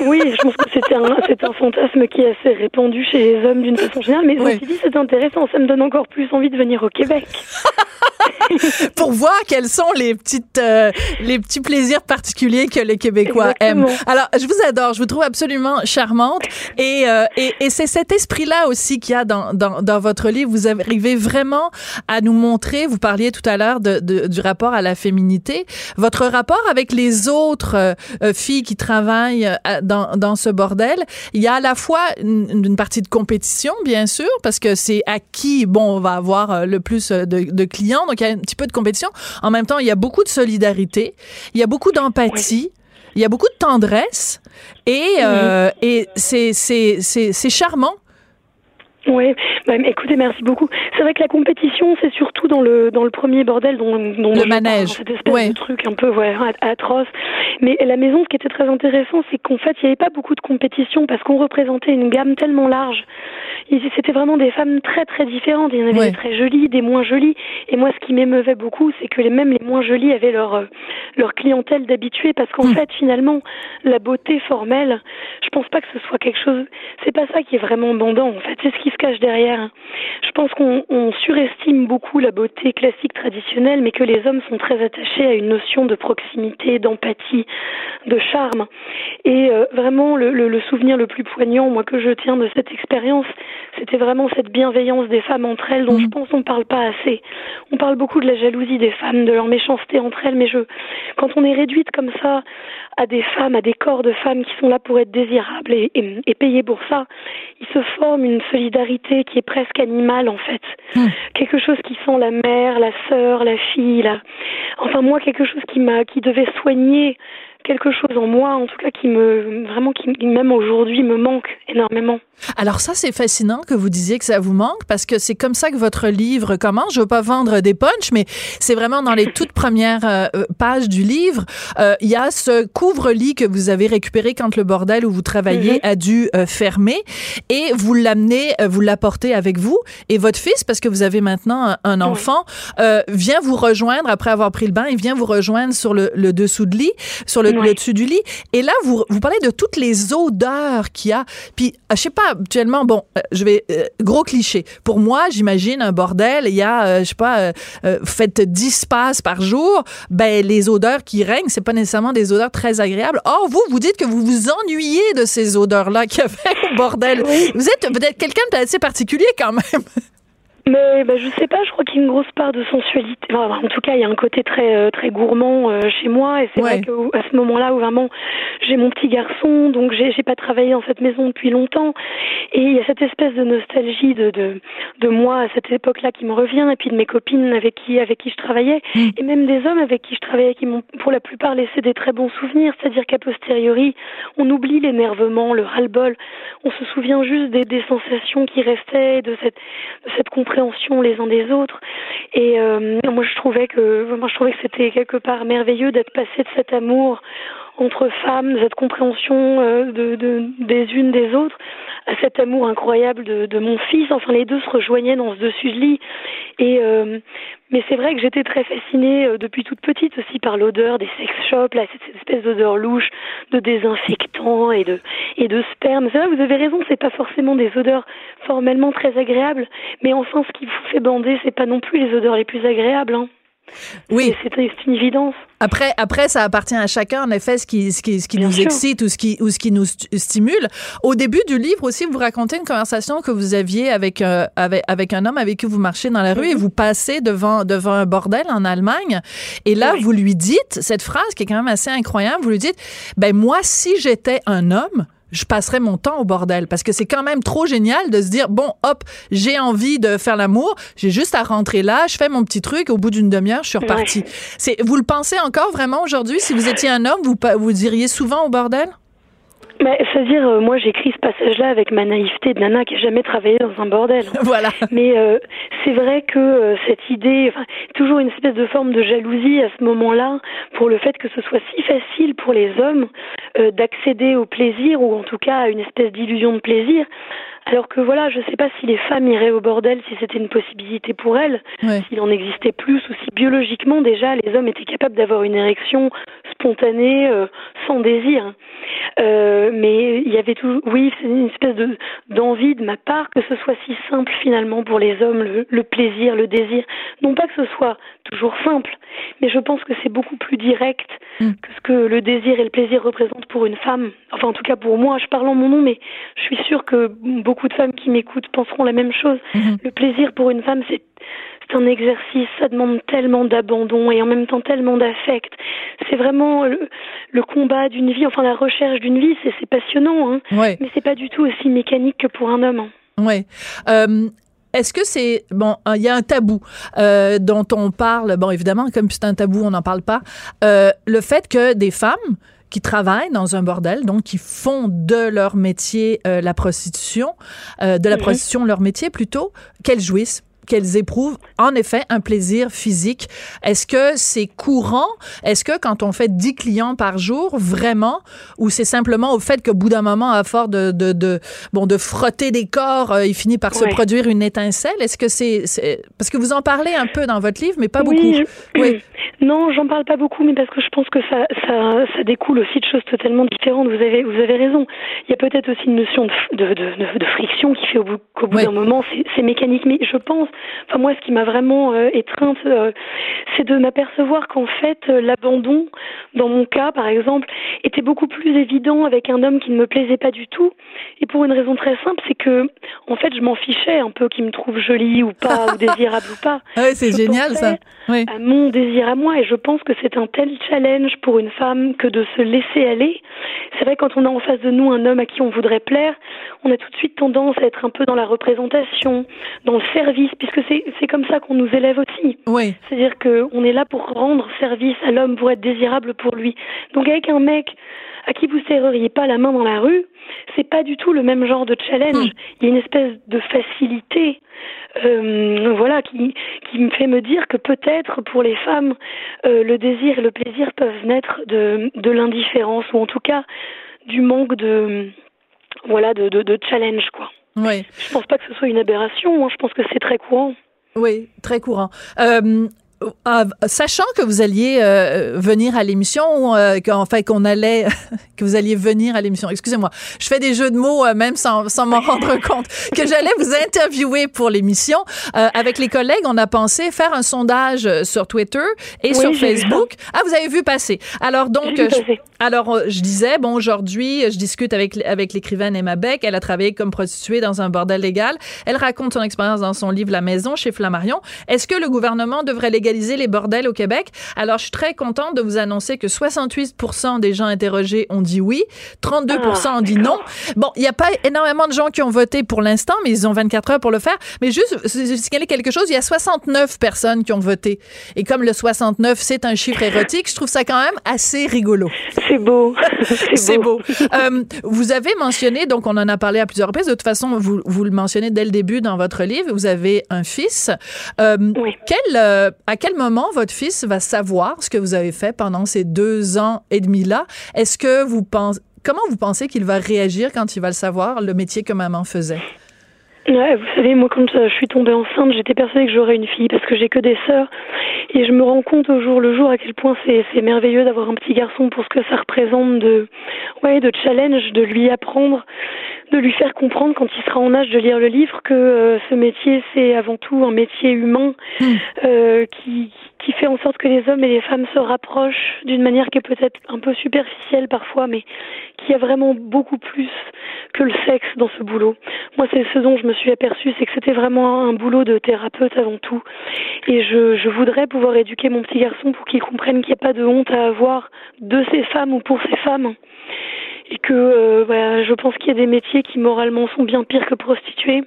Oui, je pense que c'est un, c'est un fantasme qui est assez répandu chez les hommes d'une façon générale. Mais Oui. ceci dit, c'est intéressant. Ça me donne encore plus envie de venir au Québec. pour voir quels sont les petites euh, les petits plaisirs particuliers que les Québécois Exactement. aiment. Alors, je vous adore, je vous trouve absolument charmante et euh, et, et c'est cet esprit-là aussi qu'il y a dans, dans dans votre livre. Vous arrivez vraiment à nous montrer. Vous parliez tout à l'heure de, de- du rapport à la féminité, votre rapport avec les autres euh, euh, filles qui travaillent euh, dans dans ce bordel. Il y a à la fois une, une partie de compétition, bien sûr, parce que c'est à qui bon on va avoir euh, le plus de, de clients. Donc il y a un petit peu de compétition. En même temps, il y a beaucoup de solidarité, il y a beaucoup d'empathie. Il y a beaucoup de tendresse et, euh, et c'est, charmant. Oui, bah, écoutez, merci beaucoup. C'est vrai que la compétition, c'est surtout dans le dans le premier bordel dont, dont Le manège. cette espèce Ouais. de truc un peu ouais, at- atroce. Mais la maison, ce qui était très intéressant, c'est qu'en fait, il n'y avait pas beaucoup de compétition parce qu'on représentait une gamme tellement large. C'était vraiment des femmes très très différentes. Il y en avait Ouais. des très jolies, des moins jolies. Et moi, ce qui m'émeuvait beaucoup, c'est que les, même les moins jolies avaient leur euh, leur clientèle d'habitués parce qu'en Hmm. fait, finalement, la beauté formelle, je pense pas que ce soit quelque chose. C'est pas ça qui est vraiment bandant. En fait, c'est ce qui se cache derrière. Je pense qu'on on surestime beaucoup la beauté classique traditionnelle, mais que les hommes sont très attachés à une notion de proximité, d'empathie, de charme. Et euh, vraiment, le, le, le souvenir le plus poignant, moi, que je tiens de cette expérience, c'était vraiment cette bienveillance des femmes entre elles, dont je pense on parle pas assez. On parle beaucoup de la jalousie des femmes, de leur méchanceté entre elles, mais je, quand on est réduite comme ça à des femmes, à des corps de femmes qui sont là pour être désirables et, et, et payées pour ça, il se forme une solidarité qui est presque animale en fait. Quelque chose qui sent la mère, la sœur, la fille, la... enfin moi quelque chose qui m'a, qui devait soigner quelque chose en moi, en tout cas qui me vraiment qui même aujourd'hui me manque énormément. Alors ça, c'est fascinant que vous disiez que ça vous manque parce que c'est comme ça que votre livre commence. Je veux pas vendre des punchs, mais c'est vraiment dans les toutes premières euh, pages du livre. Euh, Il y a ce couvre-lit que vous avez récupéré quand le bordel où vous travaillez Mhm. a dû euh, fermer et vous l'amenez, euh, vous l'apportez avec vous et votre fils, parce que vous avez maintenant un, enfant, euh, vient vous rejoindre après avoir pris le bain. Il vient vous rejoindre sur le, le dessous de lit, sur le, Ouais. le dessus du lit. Et là, vous, vous parlez de toutes les odeurs qu'il y a. Puis, euh, je sais pas, actuellement, bon, euh, je vais, euh, gros cliché. Pour moi, j'imagine un bordel, il y a, euh, je sais pas, euh, faites 10 passes par jour, ben, les odeurs qui règnent, c'est pas nécessairement des odeurs très agréables. Or, vous, vous dites que vous vous ennuyez de ces odeurs-là qu'il y avait au bordel. Vous êtes peut-être quelqu'un de assez particulier quand même. Mais bah, je sais pas, je crois qu'il y a une grosse part de sensualité. Enfin, en tout cas, il y a un côté très euh, très gourmand euh, chez moi, et c'est Ouais. vrai qu'à ce moment-là, où vraiment j'ai mon petit garçon, donc j'ai j'ai pas travaillé dans cette maison depuis longtemps, et il y a cette espèce de nostalgie de de, de moi à cette époque-là qui me revient, et puis de mes copines avec qui avec qui je travaillais, et même des hommes avec qui je travaillais qui m'ont pour la plupart laissé des très bons souvenirs. C'est-à-dire qu'à posteriori, on oublie l'énervement, le ras-le-bol, on se souvient juste des, des sensations qui restaient, de cette de cette compréhension les uns des autres. Et euh, moi, je trouvais que moi, je trouvais que c'était quelque part merveilleux d'être passé de cet amour entre femmes, cette compréhension euh, de, de, des unes des autres, à cet amour incroyable de, mon fils. Enfin, les deux se rejoignaient dans ce dessus de lit. Et euh, mais c'est vrai que j'étais très fascinée euh, depuis toute petite aussi par l'odeur des sex shops, là, cette, cette espèce d'odeur louche de désinfectant et de et de sperme. C'est vrai, vous avez raison, c'est pas forcément des odeurs formellement très agréables, mais enfin, ce qui vous fait bander, c'est pas non plus les odeurs les plus agréables. Hein. Oui. C'est une évidence. Après, après, ça appartient à chacun, en effet, ce qui, ce qui, ce qui nous sûr. excite ou ce qui, ou ce qui nous stimule. Au début du livre aussi, vous racontez une conversation que vous aviez avec, euh, avec, avec un homme avec qui vous marchez dans la rue et Mhm. vous passez devant, devant un bordel en Allemagne. Et là, Oui. vous lui dites cette phrase qui est quand même assez incroyable. Vous lui dites, ben, moi, si j'étais un homme, je passerais mon temps au bordel. Parce que c'est quand même trop génial de se dire bon hop j'ai envie de faire l'amour j'ai juste à rentrer là je fais mon petit truc au bout d'une demi-heure je suis repartie. C'est vous le pensez encore vraiment aujourd'hui? Si vous étiez un homme vous vous iriez souvent au bordel? Bah, C'est-à-dire, euh, moi, j'écris ce passage-là avec ma naïveté de nana qui a jamais travaillé dans un bordel. Voilà. Mais euh, c'est vrai que euh, cette idée, toujours une espèce de forme de jalousie à ce moment-là pour le fait que ce soit si facile pour les hommes euh, d'accéder au plaisir ou en tout cas à une espèce d'illusion de plaisir. Alors que voilà, je sais pas si les femmes iraient au bordel si c'était une possibilité pour elles, Ouais. s'il en existait plus ou si biologiquement déjà les hommes étaient capables d'avoir une érection spontanée euh, sans désir. Euh, mais il y avait toujours, oui, c'est une espèce de d'envie de ma part que ce soit si simple finalement pour les hommes, le, le plaisir, le désir. Non pas que ce soit toujours simple, mais je pense que c'est beaucoup plus direct Mm. que ce que le désir et le plaisir représentent pour une femme. Enfin, en tout cas pour moi, je parle en mon nom, mais je suis sûre que beaucoup de femmes qui m'écoutent penseront la même chose. Mhm. Le plaisir pour une femme, c'est c'est un exercice, ça demande tellement d'abandon et en même temps tellement d'affect. C'est vraiment le, le combat d'une vie, enfin la recherche d'une vie, c'est c'est passionnant, hein, Ouais. mais c'est pas du tout aussi mécanique que pour un homme. hein. Oui. Euh, est-ce que c'est bon Il y a un tabou euh, dont on parle. Bon, évidemment, comme c'est un tabou, on n'en parle pas. Euh, le fait que des femmes qui travaillent dans un bordel, donc qui font de leur métier euh, la prostitution, euh, de la prostitution leur métier plutôt, qu'elles jouissent qu'elles éprouvent en effet un plaisir physique. Est-ce que c'est courant? Est-ce que quand on fait 10 clients par jour, vraiment, ou c'est simplement au fait qu'au bout d'un moment, à force de, de, de, bon, de frotter des corps, euh, il finit par se produire une étincelle? Est-ce que c'est, Parce que vous en parlez un peu dans votre livre, mais pas oui, beaucoup. je- Oui. Non, j'en parle pas beaucoup, mais parce que je pense que ça, ça, ça découle aussi de choses totalement différentes. Vous avez, vous avez raison. Il y a peut-être aussi une notion de, de, de, friction qui fait au bout, qu'au bout d'un moment, c'est mécanique. Mais je pense, enfin moi, ce qui m'a vraiment euh, étreinte, euh, c'est de m'apercevoir qu'en fait, euh, l'abandon, dans mon cas, par exemple, était beaucoup plus évident avec un homme qui ne me plaisait pas du tout. Et pour une raison très simple, c'est que, en fait, je m'en fichais un peu qu'il me trouve jolie ou pas, ou désirable ou pas. Ouais, c'est génial ça. Oui. à mon désir à moi et je pense que c'est un tel challenge pour une femme que de se laisser aller. C'est vrai quand on a en face de nous un homme à qui on voudrait plaire, on a tout de suite tendance à être un peu dans la représentation, dans le service, puisque c'est comme ça qu'on nous élève aussi. Oui. C'est-à-dire qu'on est là pour rendre service à l'homme, pour être désirable pour lui. Donc avec un mec à qui vous serreriez pas la main dans la rue, c'est pas du tout le même genre de challenge. Hmm. Il y a une espèce de facilité, euh, voilà, qui qui me fait me dire que peut-être pour les femmes, euh, le désir et le plaisir peuvent naître de de l'indifférence ou en tout cas du manque de voilà de de, de challenge quoi. Oui. Je pense pas que ce soit une aberration. hein. Je pense que c'est très courant. Oui, très courant. Euh, sachant que vous alliez euh, venir à l'émission, euh, qu'en fait qu'on allait, que vous alliez venir à l'émission. Excusez-moi, je fais des jeux de mots euh, même sans, sans m'en rendre compte. Que j'allais vous interviewer pour l'émission. Euh, avec les collègues, on a pensé faire un sondage euh, sur Twitter et Oui, sur. Facebook. Ah, vous avez vu passer. Alors donc, je- alors, je disais, bon, aujourd'hui, je discute avec, avec l'écrivaine Emma Beck. Elle a travaillé comme prostituée dans un bordel légal. Elle raconte son expérience dans son livre La Maison chez Flammarion. Est-ce que le gouvernement devrait légaliser les bordels au Québec? Alors, je suis très contente de vous annoncer que 68 des gens interrogés ont dit oui, 32 Ah, ont dit non. Bon, il n'y a pas énormément de gens qui ont voté pour l'instant, mais ils ont 24 heures pour le faire. Mais juste, c'est signaler quelque chose, il y a 69 personnes qui ont voté. Et comme le 69, c'est un chiffre érotique, je trouve ça quand même assez rigolo. C'est beau. C'est beau. Euh, vous avez mentionné, donc on en a parlé à plusieurs reprises, de toute façon, vous, vous le mentionnez dès le début dans votre livre, vous avez un fils. Euh, Oui. quel, euh, à quel moment votre fils va savoir ce que vous avez fait pendant ces deux ans et demi-là? Est-ce que vous pensez... Comment vous pensez qu'il va réagir quand il va le savoir, le métier que maman faisait? Ouais, vous savez, moi, quand euh, je suis tombée enceinte, j'étais persuadée que j'aurais une fille parce que j'ai que des sœurs. Et je me rends compte au jour le jour à quel point c'est c'est merveilleux d'avoir un petit garçon pour ce que ça représente de, ouais, de challenge, de lui apprendre, de lui faire comprendre quand il sera en âge de lire le livre que euh, ce métier, c'est avant tout un métier humain euh, qui, qui fait en sorte que les hommes et les femmes se rapprochent d'une manière qui est peut-être un peu superficielle parfois, mais qui a vraiment beaucoup plus que le sexe dans ce boulot. Moi, c'est ce dont je me suis aperçue, c'est que c'était vraiment un boulot de thérapeute avant tout. Et je, voudrais pouvoir éduquer mon petit garçon pour qu'il comprenne qu'il n'y a pas de honte à avoir de ces femmes ou pour ces femmes. Et que euh, je pense qu'il y a des métiers qui moralement sont bien pires que prostituées.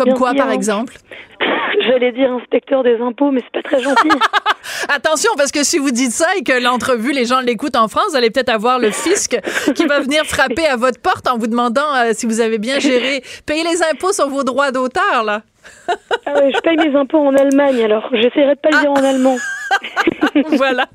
Comme quoi, par exemple? J'allais dire inspecteur des impôts, mais c'est pas très gentil. Attention, parce que si vous dites ça et que l'entrevue, les gens l'écoutent en France, vous allez peut-être avoir le fisc qui va venir frapper à votre porte en vous demandant euh, si vous avez bien géré, payer les impôts sur vos droits d'auteur, là. ah ouais, je paye mes impôts en Allemagne, alors j'essaierai de pas le dire en allemand. voilà,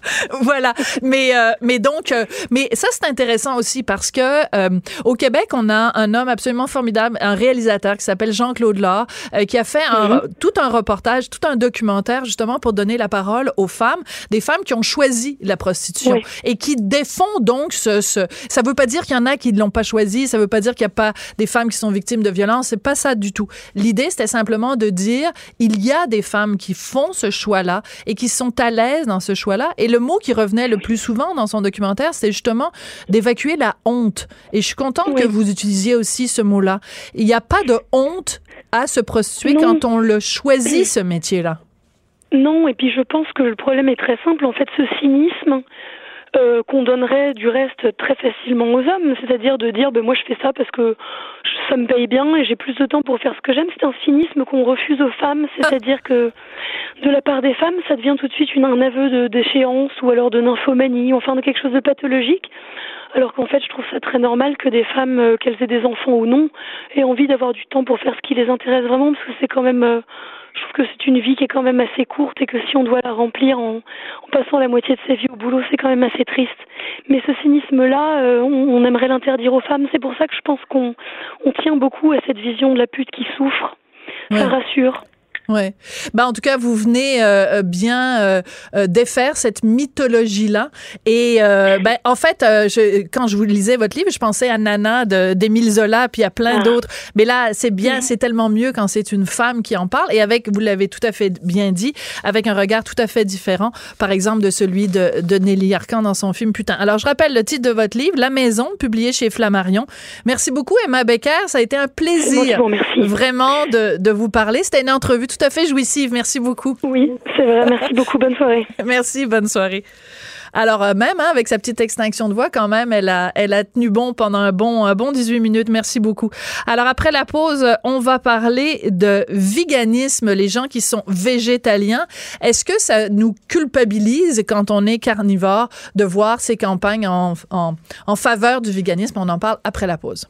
voilà. Mais euh, mais donc, euh, mais ça c'est intéressant aussi parce que euh, au Québec, on a un homme absolument formidable, un réalisateur qui s'appelle Jean-Claude Laure, qui a fait un, mhm. tout un reportage, tout un documentaire justement pour donner la parole aux femmes, des femmes qui ont choisi la prostitution et qui défont donc ce, ce ça veut pas dire qu'il y en a qui ne l'ont pas choisi, ça veut pas dire qu'il y a pas des femmes qui sont victimes de violences, c'est pas ça du tout. L'idée c'était simplement de dire il y a des femmes qui font ce choix-là et qui sont à l'aise dans ce choix-là. Et le mot qui revenait le plus souvent dans son documentaire, c'est justement d'évacuer la honte. Et je suis contente que vous utilisiez aussi ce mot-là. Il n'y a pas de honte à se prostituer quand on le choisit, ce métier-là. Non, et puis je pense que le problème est très simple. En fait, ce cynisme, euh, qu'on donnerait du reste très facilement aux hommes, c'est-à-dire de dire ben moi je fais ça parce que ça me paye bien et j'ai plus de temps pour faire ce que j'aime. C'est un cynisme qu'on refuse aux femmes, c'est-à-dire que de la part des femmes, ça devient tout de suite une, un aveu de déchéance ou alors de nymphomanie, enfin de quelque chose de pathologique. Alors qu'en fait, je trouve ça très normal que des femmes, euh, qu'elles aient des enfants ou non, aient envie d'avoir du temps pour faire ce qui les intéresse vraiment, parce que c'est quand même euh, je trouve que c'est une vie qui est quand même assez courte et que si on doit la remplir en, passant la moitié de sa vie au boulot, c'est quand même assez triste. Mais ce cynisme-là, euh, on, aimerait l'interdire aux femmes. C'est pour ça que je pense qu'on on tient beaucoup à cette vision de la pute qui souffre. Ça rassure. Ouais. Ben en tout cas, vous venez euh, euh, bien euh, défaire cette mythologie-là. Et ben en fait, je, quand je vous lisais votre livre, je pensais à Nana d'Émile Zola, puis à plein ah. d'autres. Mais là, c'est bien, c'est tellement mieux quand c'est une femme qui en parle. Et avec, vous l'avez tout à fait bien dit, avec un regard tout à fait différent, par exemple, de celui de, de Nelly Arcan dans son film Putain. Alors, je rappelle le titre de votre livre, La Maison, publié chez Flammarion. Merci beaucoup, Emma Becker. Ça a été un plaisir, vraiment, de, de vous parler. C'était une entrevue tout à fait jouissive. Merci beaucoup. Oui, c'est vrai. Merci beaucoup. Bonne soirée. Merci. Bonne soirée. Alors euh, même hein, avec sa petite extinction de voix, quand même, elle a, elle a tenu bon pendant un bon, un bon 18 minutes. Merci beaucoup. Alors après la pause, on va parler de véganisme, les gens qui sont végétaliens. Est-ce que ça nous culpabilise quand on est carnivore de voir ces campagnes en, en, en faveur du véganisme? On en parle après la pause.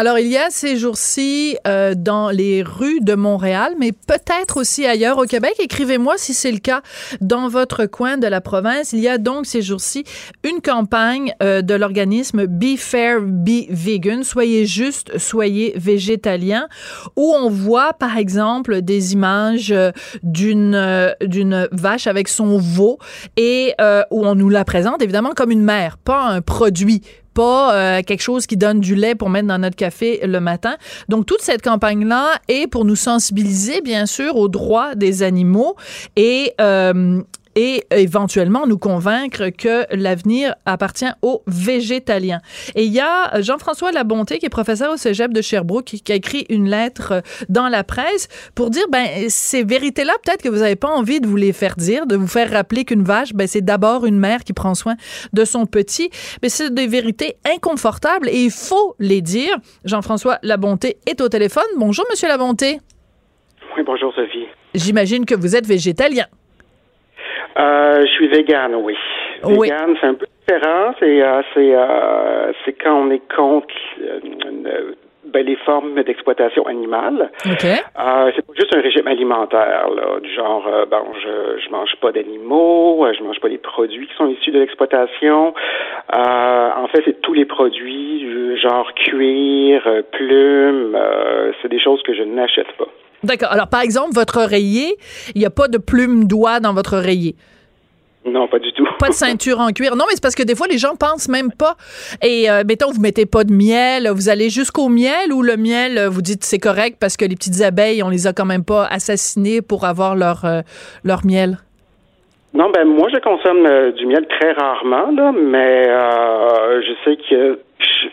Alors, il y a ces jours-ci euh, dans les rues de Montréal, mais peut-être aussi ailleurs au Québec. Écrivez-moi si c'est le cas dans votre coin de la province. Il y a donc ces jours-ci une campagne euh, de l'organisme Be Fair, Be Vegan. Soyez juste, soyez végétalien, où on voit par exemple des images euh, d'une d'une vache avec son veau et où on nous la présente évidemment comme une mère, pas un produit pas euh, quelque chose qui donne du lait pour mettre dans notre café le matin. Donc toute cette campagne-là est pour nous sensibiliser bien sûr aux droits des animaux et euh, et éventuellement nous convaincre que l'avenir appartient aux végétaliens. Et il y a Jean-François Labonté, qui est professeur au cégep de Sherbrooke, qui, a écrit une lettre dans la presse pour dire, ben, ces vérités-là, peut-être que vous n'avez pas envie de vous les faire dire, de vous faire rappeler qu'une vache, ben, c'est d'abord une mère qui prend soin de son petit. Mais c'est des vérités inconfortables et il faut les dire. Jean-François Labonté est au téléphone. Bonjour, Monsieur Labonté. Oui, bonjour, Sophie. J'imagine que vous êtes végétalien. Euh, je suis vegan, oui. oui. Vegan, c'est un peu différent. C'est euh, euh, c'est quand on est contre ben, les formes d'exploitation animale. OK. Euh, c'est pas juste un régime alimentaire, là, du genre, bon, je, je mange pas d'animaux, je mange pas des produits qui sont issus de l'exploitation. en fait, c'est tous les produits, genre cuir, plumes, c'est des choses que je n'achète pas. D'accord. Alors, par exemple, votre oreiller, il n'y a pas de plume d'oie dans votre oreiller? Non, pas du tout. Pas de ceinture en cuir? Non, mais c'est parce que des fois, les gens pensent même pas. Et euh, mettons, vous mettez pas de miel, vous allez jusqu'au miel ou le miel, euh, vous dites c'est correct parce que les petites abeilles, on les a quand même pas assassinées pour avoir leur, euh, leur miel? Non, ben moi, je consomme du miel très rarement, là, mais je sais que je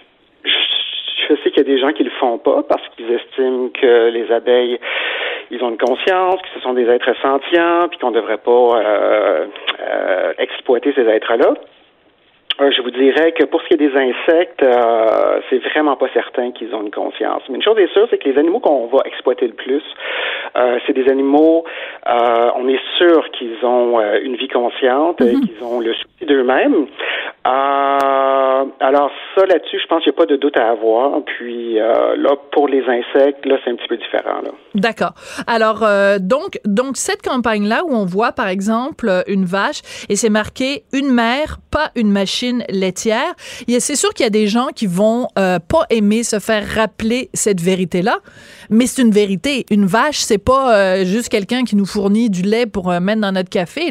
sais qu'il y a des gens qui le font pas parce qu'ils estiment que les abeilles ils ont une conscience, que ce sont des êtres sentients, puis qu'on devrait pas euh, euh, exploiter ces êtres-là. Euh, je vous dirais que pour ce qui est des insectes, euh, c'est vraiment pas certain qu'ils ont une conscience. Mais une chose est sûre, c'est que les animaux qu'on va exploiter le plus, euh, c'est des animaux, euh, on est sûr qu'ils ont euh, une vie consciente, et qu'ils ont le souci d'eux-mêmes. Euh, alors ça, là-dessus, je pense qu'il n'y a pas de doute à avoir. Puis là, pour les insectes, là, c'est un petit peu différent. D'accord. Alors, euh, donc, donc, cette campagne-là où on voit, par exemple, une vache et c'est marqué une mère, pas une machine laitière, il y a- c'est sûr qu'il y a des gens qui vont euh, pas aimer se faire rappeler cette vérité-là, mais c'est une vérité. Une vache, c'est pas euh, juste quelqu'un qui nous fournit du lait pour euh, mettre dans notre café.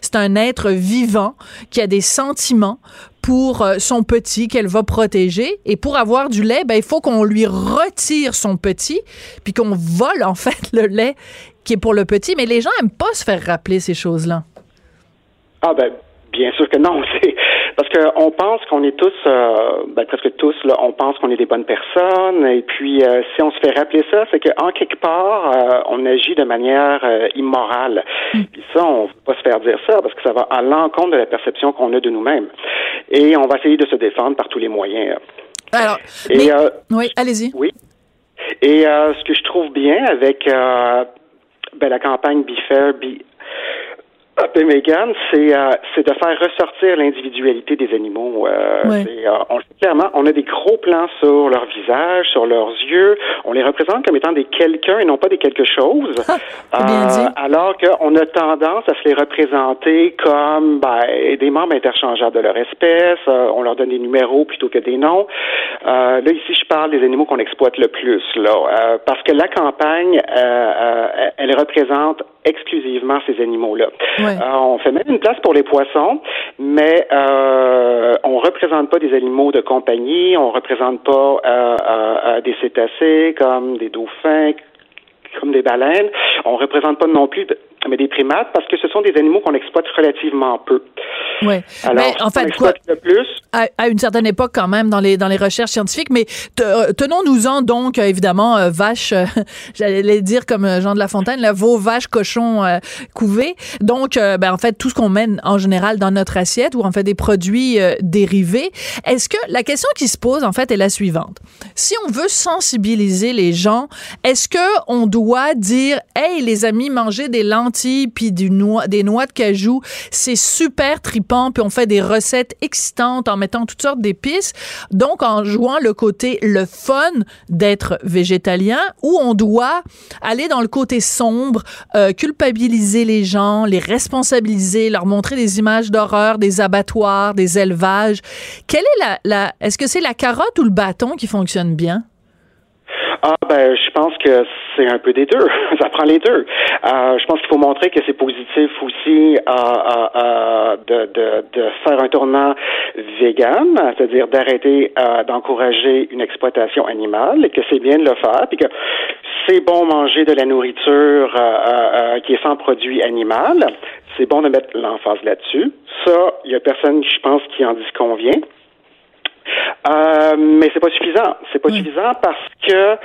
C'est un être vivant qui a des sentiments pour son petit qu'elle va protéger. Et pour avoir du lait, ben, il faut qu'on lui retire son petit, puis qu'on vole, en fait, le lait qui est pour le petit. Mais les gens aiment pas se faire rappeler ces choses-là. Ah ben bien sûr que non, parce qu'on pense qu'on est tous, euh, ben, presque tous, là, on pense qu'on est des bonnes personnes, et puis euh, si on se fait rappeler ça, c'est qu'en quelque part, euh, on agit de manière immorale. Puis ça, on ne veut pas se faire dire ça, parce que ça va à l'encontre de la perception qu'on a de nous-mêmes. Et on va essayer de se défendre par tous les moyens. Alors, Et, mais- oui, allez-y. Oui. Et ce que je trouve bien avec ben, la campagne Be Fair, Be et Megan, c'est euh, c'est de faire ressortir l'individualité des animaux. Euh, Ouais. euh, on clairement, on a des gros plans sur leur visage, sur leurs yeux. On les représente comme étant des quelqu'un et non pas des quelque chose. dit. alors qu'on a tendance à se les représenter comme ben, des membres interchangeables de leur espèce. Euh, on leur donne des numéros plutôt que des noms. Euh, là, ici, je parle des animaux qu'on exploite le plus, là, euh, parce que la campagne, euh, euh, elle représente exclusivement ces animaux-là. Ouais. Euh, on fait même une place pour les poissons, mais euh, on représente pas des animaux de compagnie, on représente pas euh, euh, euh, des cétacés comme des dauphins, comme des baleines. On représente pas non plus mais des primates parce que ce sont des animaux qu'on exploite relativement peu. Ouais. Alors, Mais en fait, quoi, exploite le plus, à, à une certaine époque quand même dans les dans les recherches scientifiques mais te- euh, tenons-nous-en donc euh, évidemment euh, vache euh, j'allais dire comme Jean de La Fontaine là veau vache cochon euh, couvé donc euh, ben en fait tout ce qu'on mène en général dans notre assiette ou en fait des produits dérivés est-ce que la question qui se pose en fait est la suivante si on veut sensibiliser les gens est-ce que on doit dire hey les amis mangez des puis noix des noix de cajou. C'est super tripant puis on fait des recettes excitantes en mettant toutes sortes d'épices. Donc en jouant le côté le fun d'être végétalien ou on doit aller dans le côté sombre euh, culpabiliser les gens les responsabiliser leur montrer des images d'horreur des abattoirs des élevages. Quelle est la est-ce que c'est la carotte ou le bâton qui fonctionne bien? Ah ben, je pense que c'est un peu des deux. Ça prend les deux. Euh, je pense qu'il faut montrer que c'est positif aussi euh, euh, euh, de, de, de faire un tournant vegan, c'est-à-dire d'arrêter euh, d'encourager une exploitation animale, et que c'est bien de le faire, puis que c'est bon manger de la nourriture euh, qui est sans produit animal. C'est bon de mettre l'emphase là-dessus. Ça, il y a personne, je pense, qui en disconvient. Euh, mais c'est pas suffisant. C'est pas suffisant parce que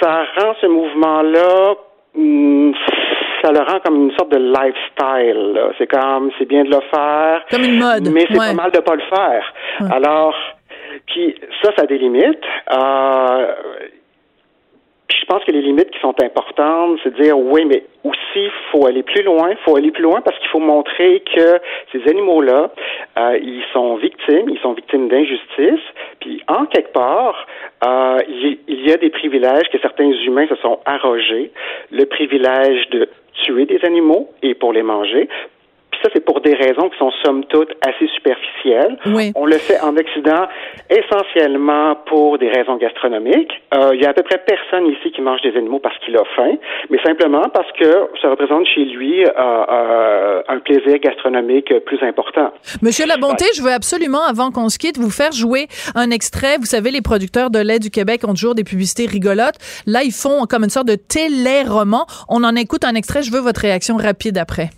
ça rend ce mouvement-là, hum, ça le rend comme une sorte de lifestyle. C'est comme, c'est bien de le faire, comme une mode mais c'est ouais. pas mal de pas le faire. Alors, puis ça, ça a des limites. Euh, je pense que les limites qui sont importantes, c'est de dire oui, mais aussi faut aller plus loin, faut aller plus loin parce qu'il faut montrer que ces animaux-là, euh, ils sont victimes, ils sont victimes d'injustice, puis en quelque part, euh, il y a des privilèges que certains humains se sont arrogés, le privilège de tuer des animaux et pour les manger. Ça, c'est pour des raisons qui sont somme toute assez superficielles. Oui. On le fait en Occident essentiellement pour des raisons gastronomiques. Euh, il y a à peu près personne ici qui mange des animaux parce qu'il a faim, mais simplement parce que ça représente chez lui euh, euh, un plaisir gastronomique plus important. Monsieur Labonté, je veux absolument, avant qu'on se quitte, vous faire jouer un extrait. Vous savez, les producteurs de lait du Québec ont toujours des publicités rigolotes. Là, ils font comme une sorte de télé-roman. On en écoute un extrait. Je veux votre réaction rapide après.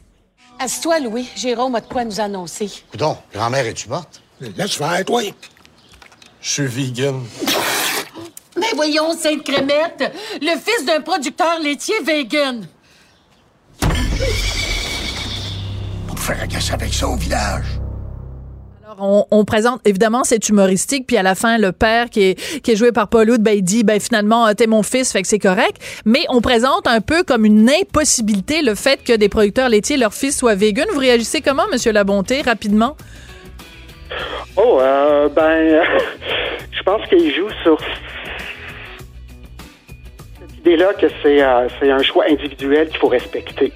Assis-toi, Louis. Jérôme a de quoi nous annoncer. Coudon, grand-mère, es-tu morte? Laisse faire, toi. Je suis vegan. Mais voyons, Sainte Crémette, le fils d'un producteur laitier vegan. Pour faire agacer avec ça au village. On, on, présente, évidemment, c'est humoristique, puis à la fin, le père qui est, joué par Paul Oud, ben, il dit, ben, finalement, t'es mon fils, fait que c'est correct. Mais on présente un peu comme une impossibilité le fait que des producteurs laitiers, leur fils soit vegan. Vous réagissez comment, Monsieur Labonté, rapidement? Oh, euh, ben, je pense qu'il joue sur cette idée-là que c'est euh, un choix individuel qu'il faut respecter.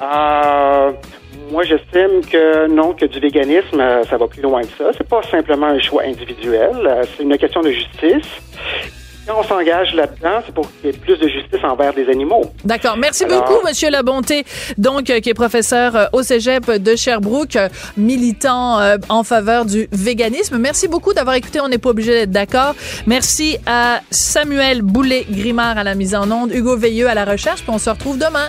Euh, moi, j'estime que non, que du véganisme, euh, ça va plus loin que ça. C'est pas simplement un choix individuel, euh, c'est une question de justice. Quand on s'engage là-dedans, c'est pour qu'il y ait plus de justice envers des animaux. D'accord. Merci beaucoup, Monsieur Labonté, donc euh, qui est professeur au Cégep de Sherbrooke, militant en faveur du véganisme. Merci beaucoup d'avoir écouté. On n'est pas obligé d'être d'accord. Merci à Samuel Boulet-Grimard à la mise en onde, Hugo Veilleux à la recherche, puis on se retrouve demain.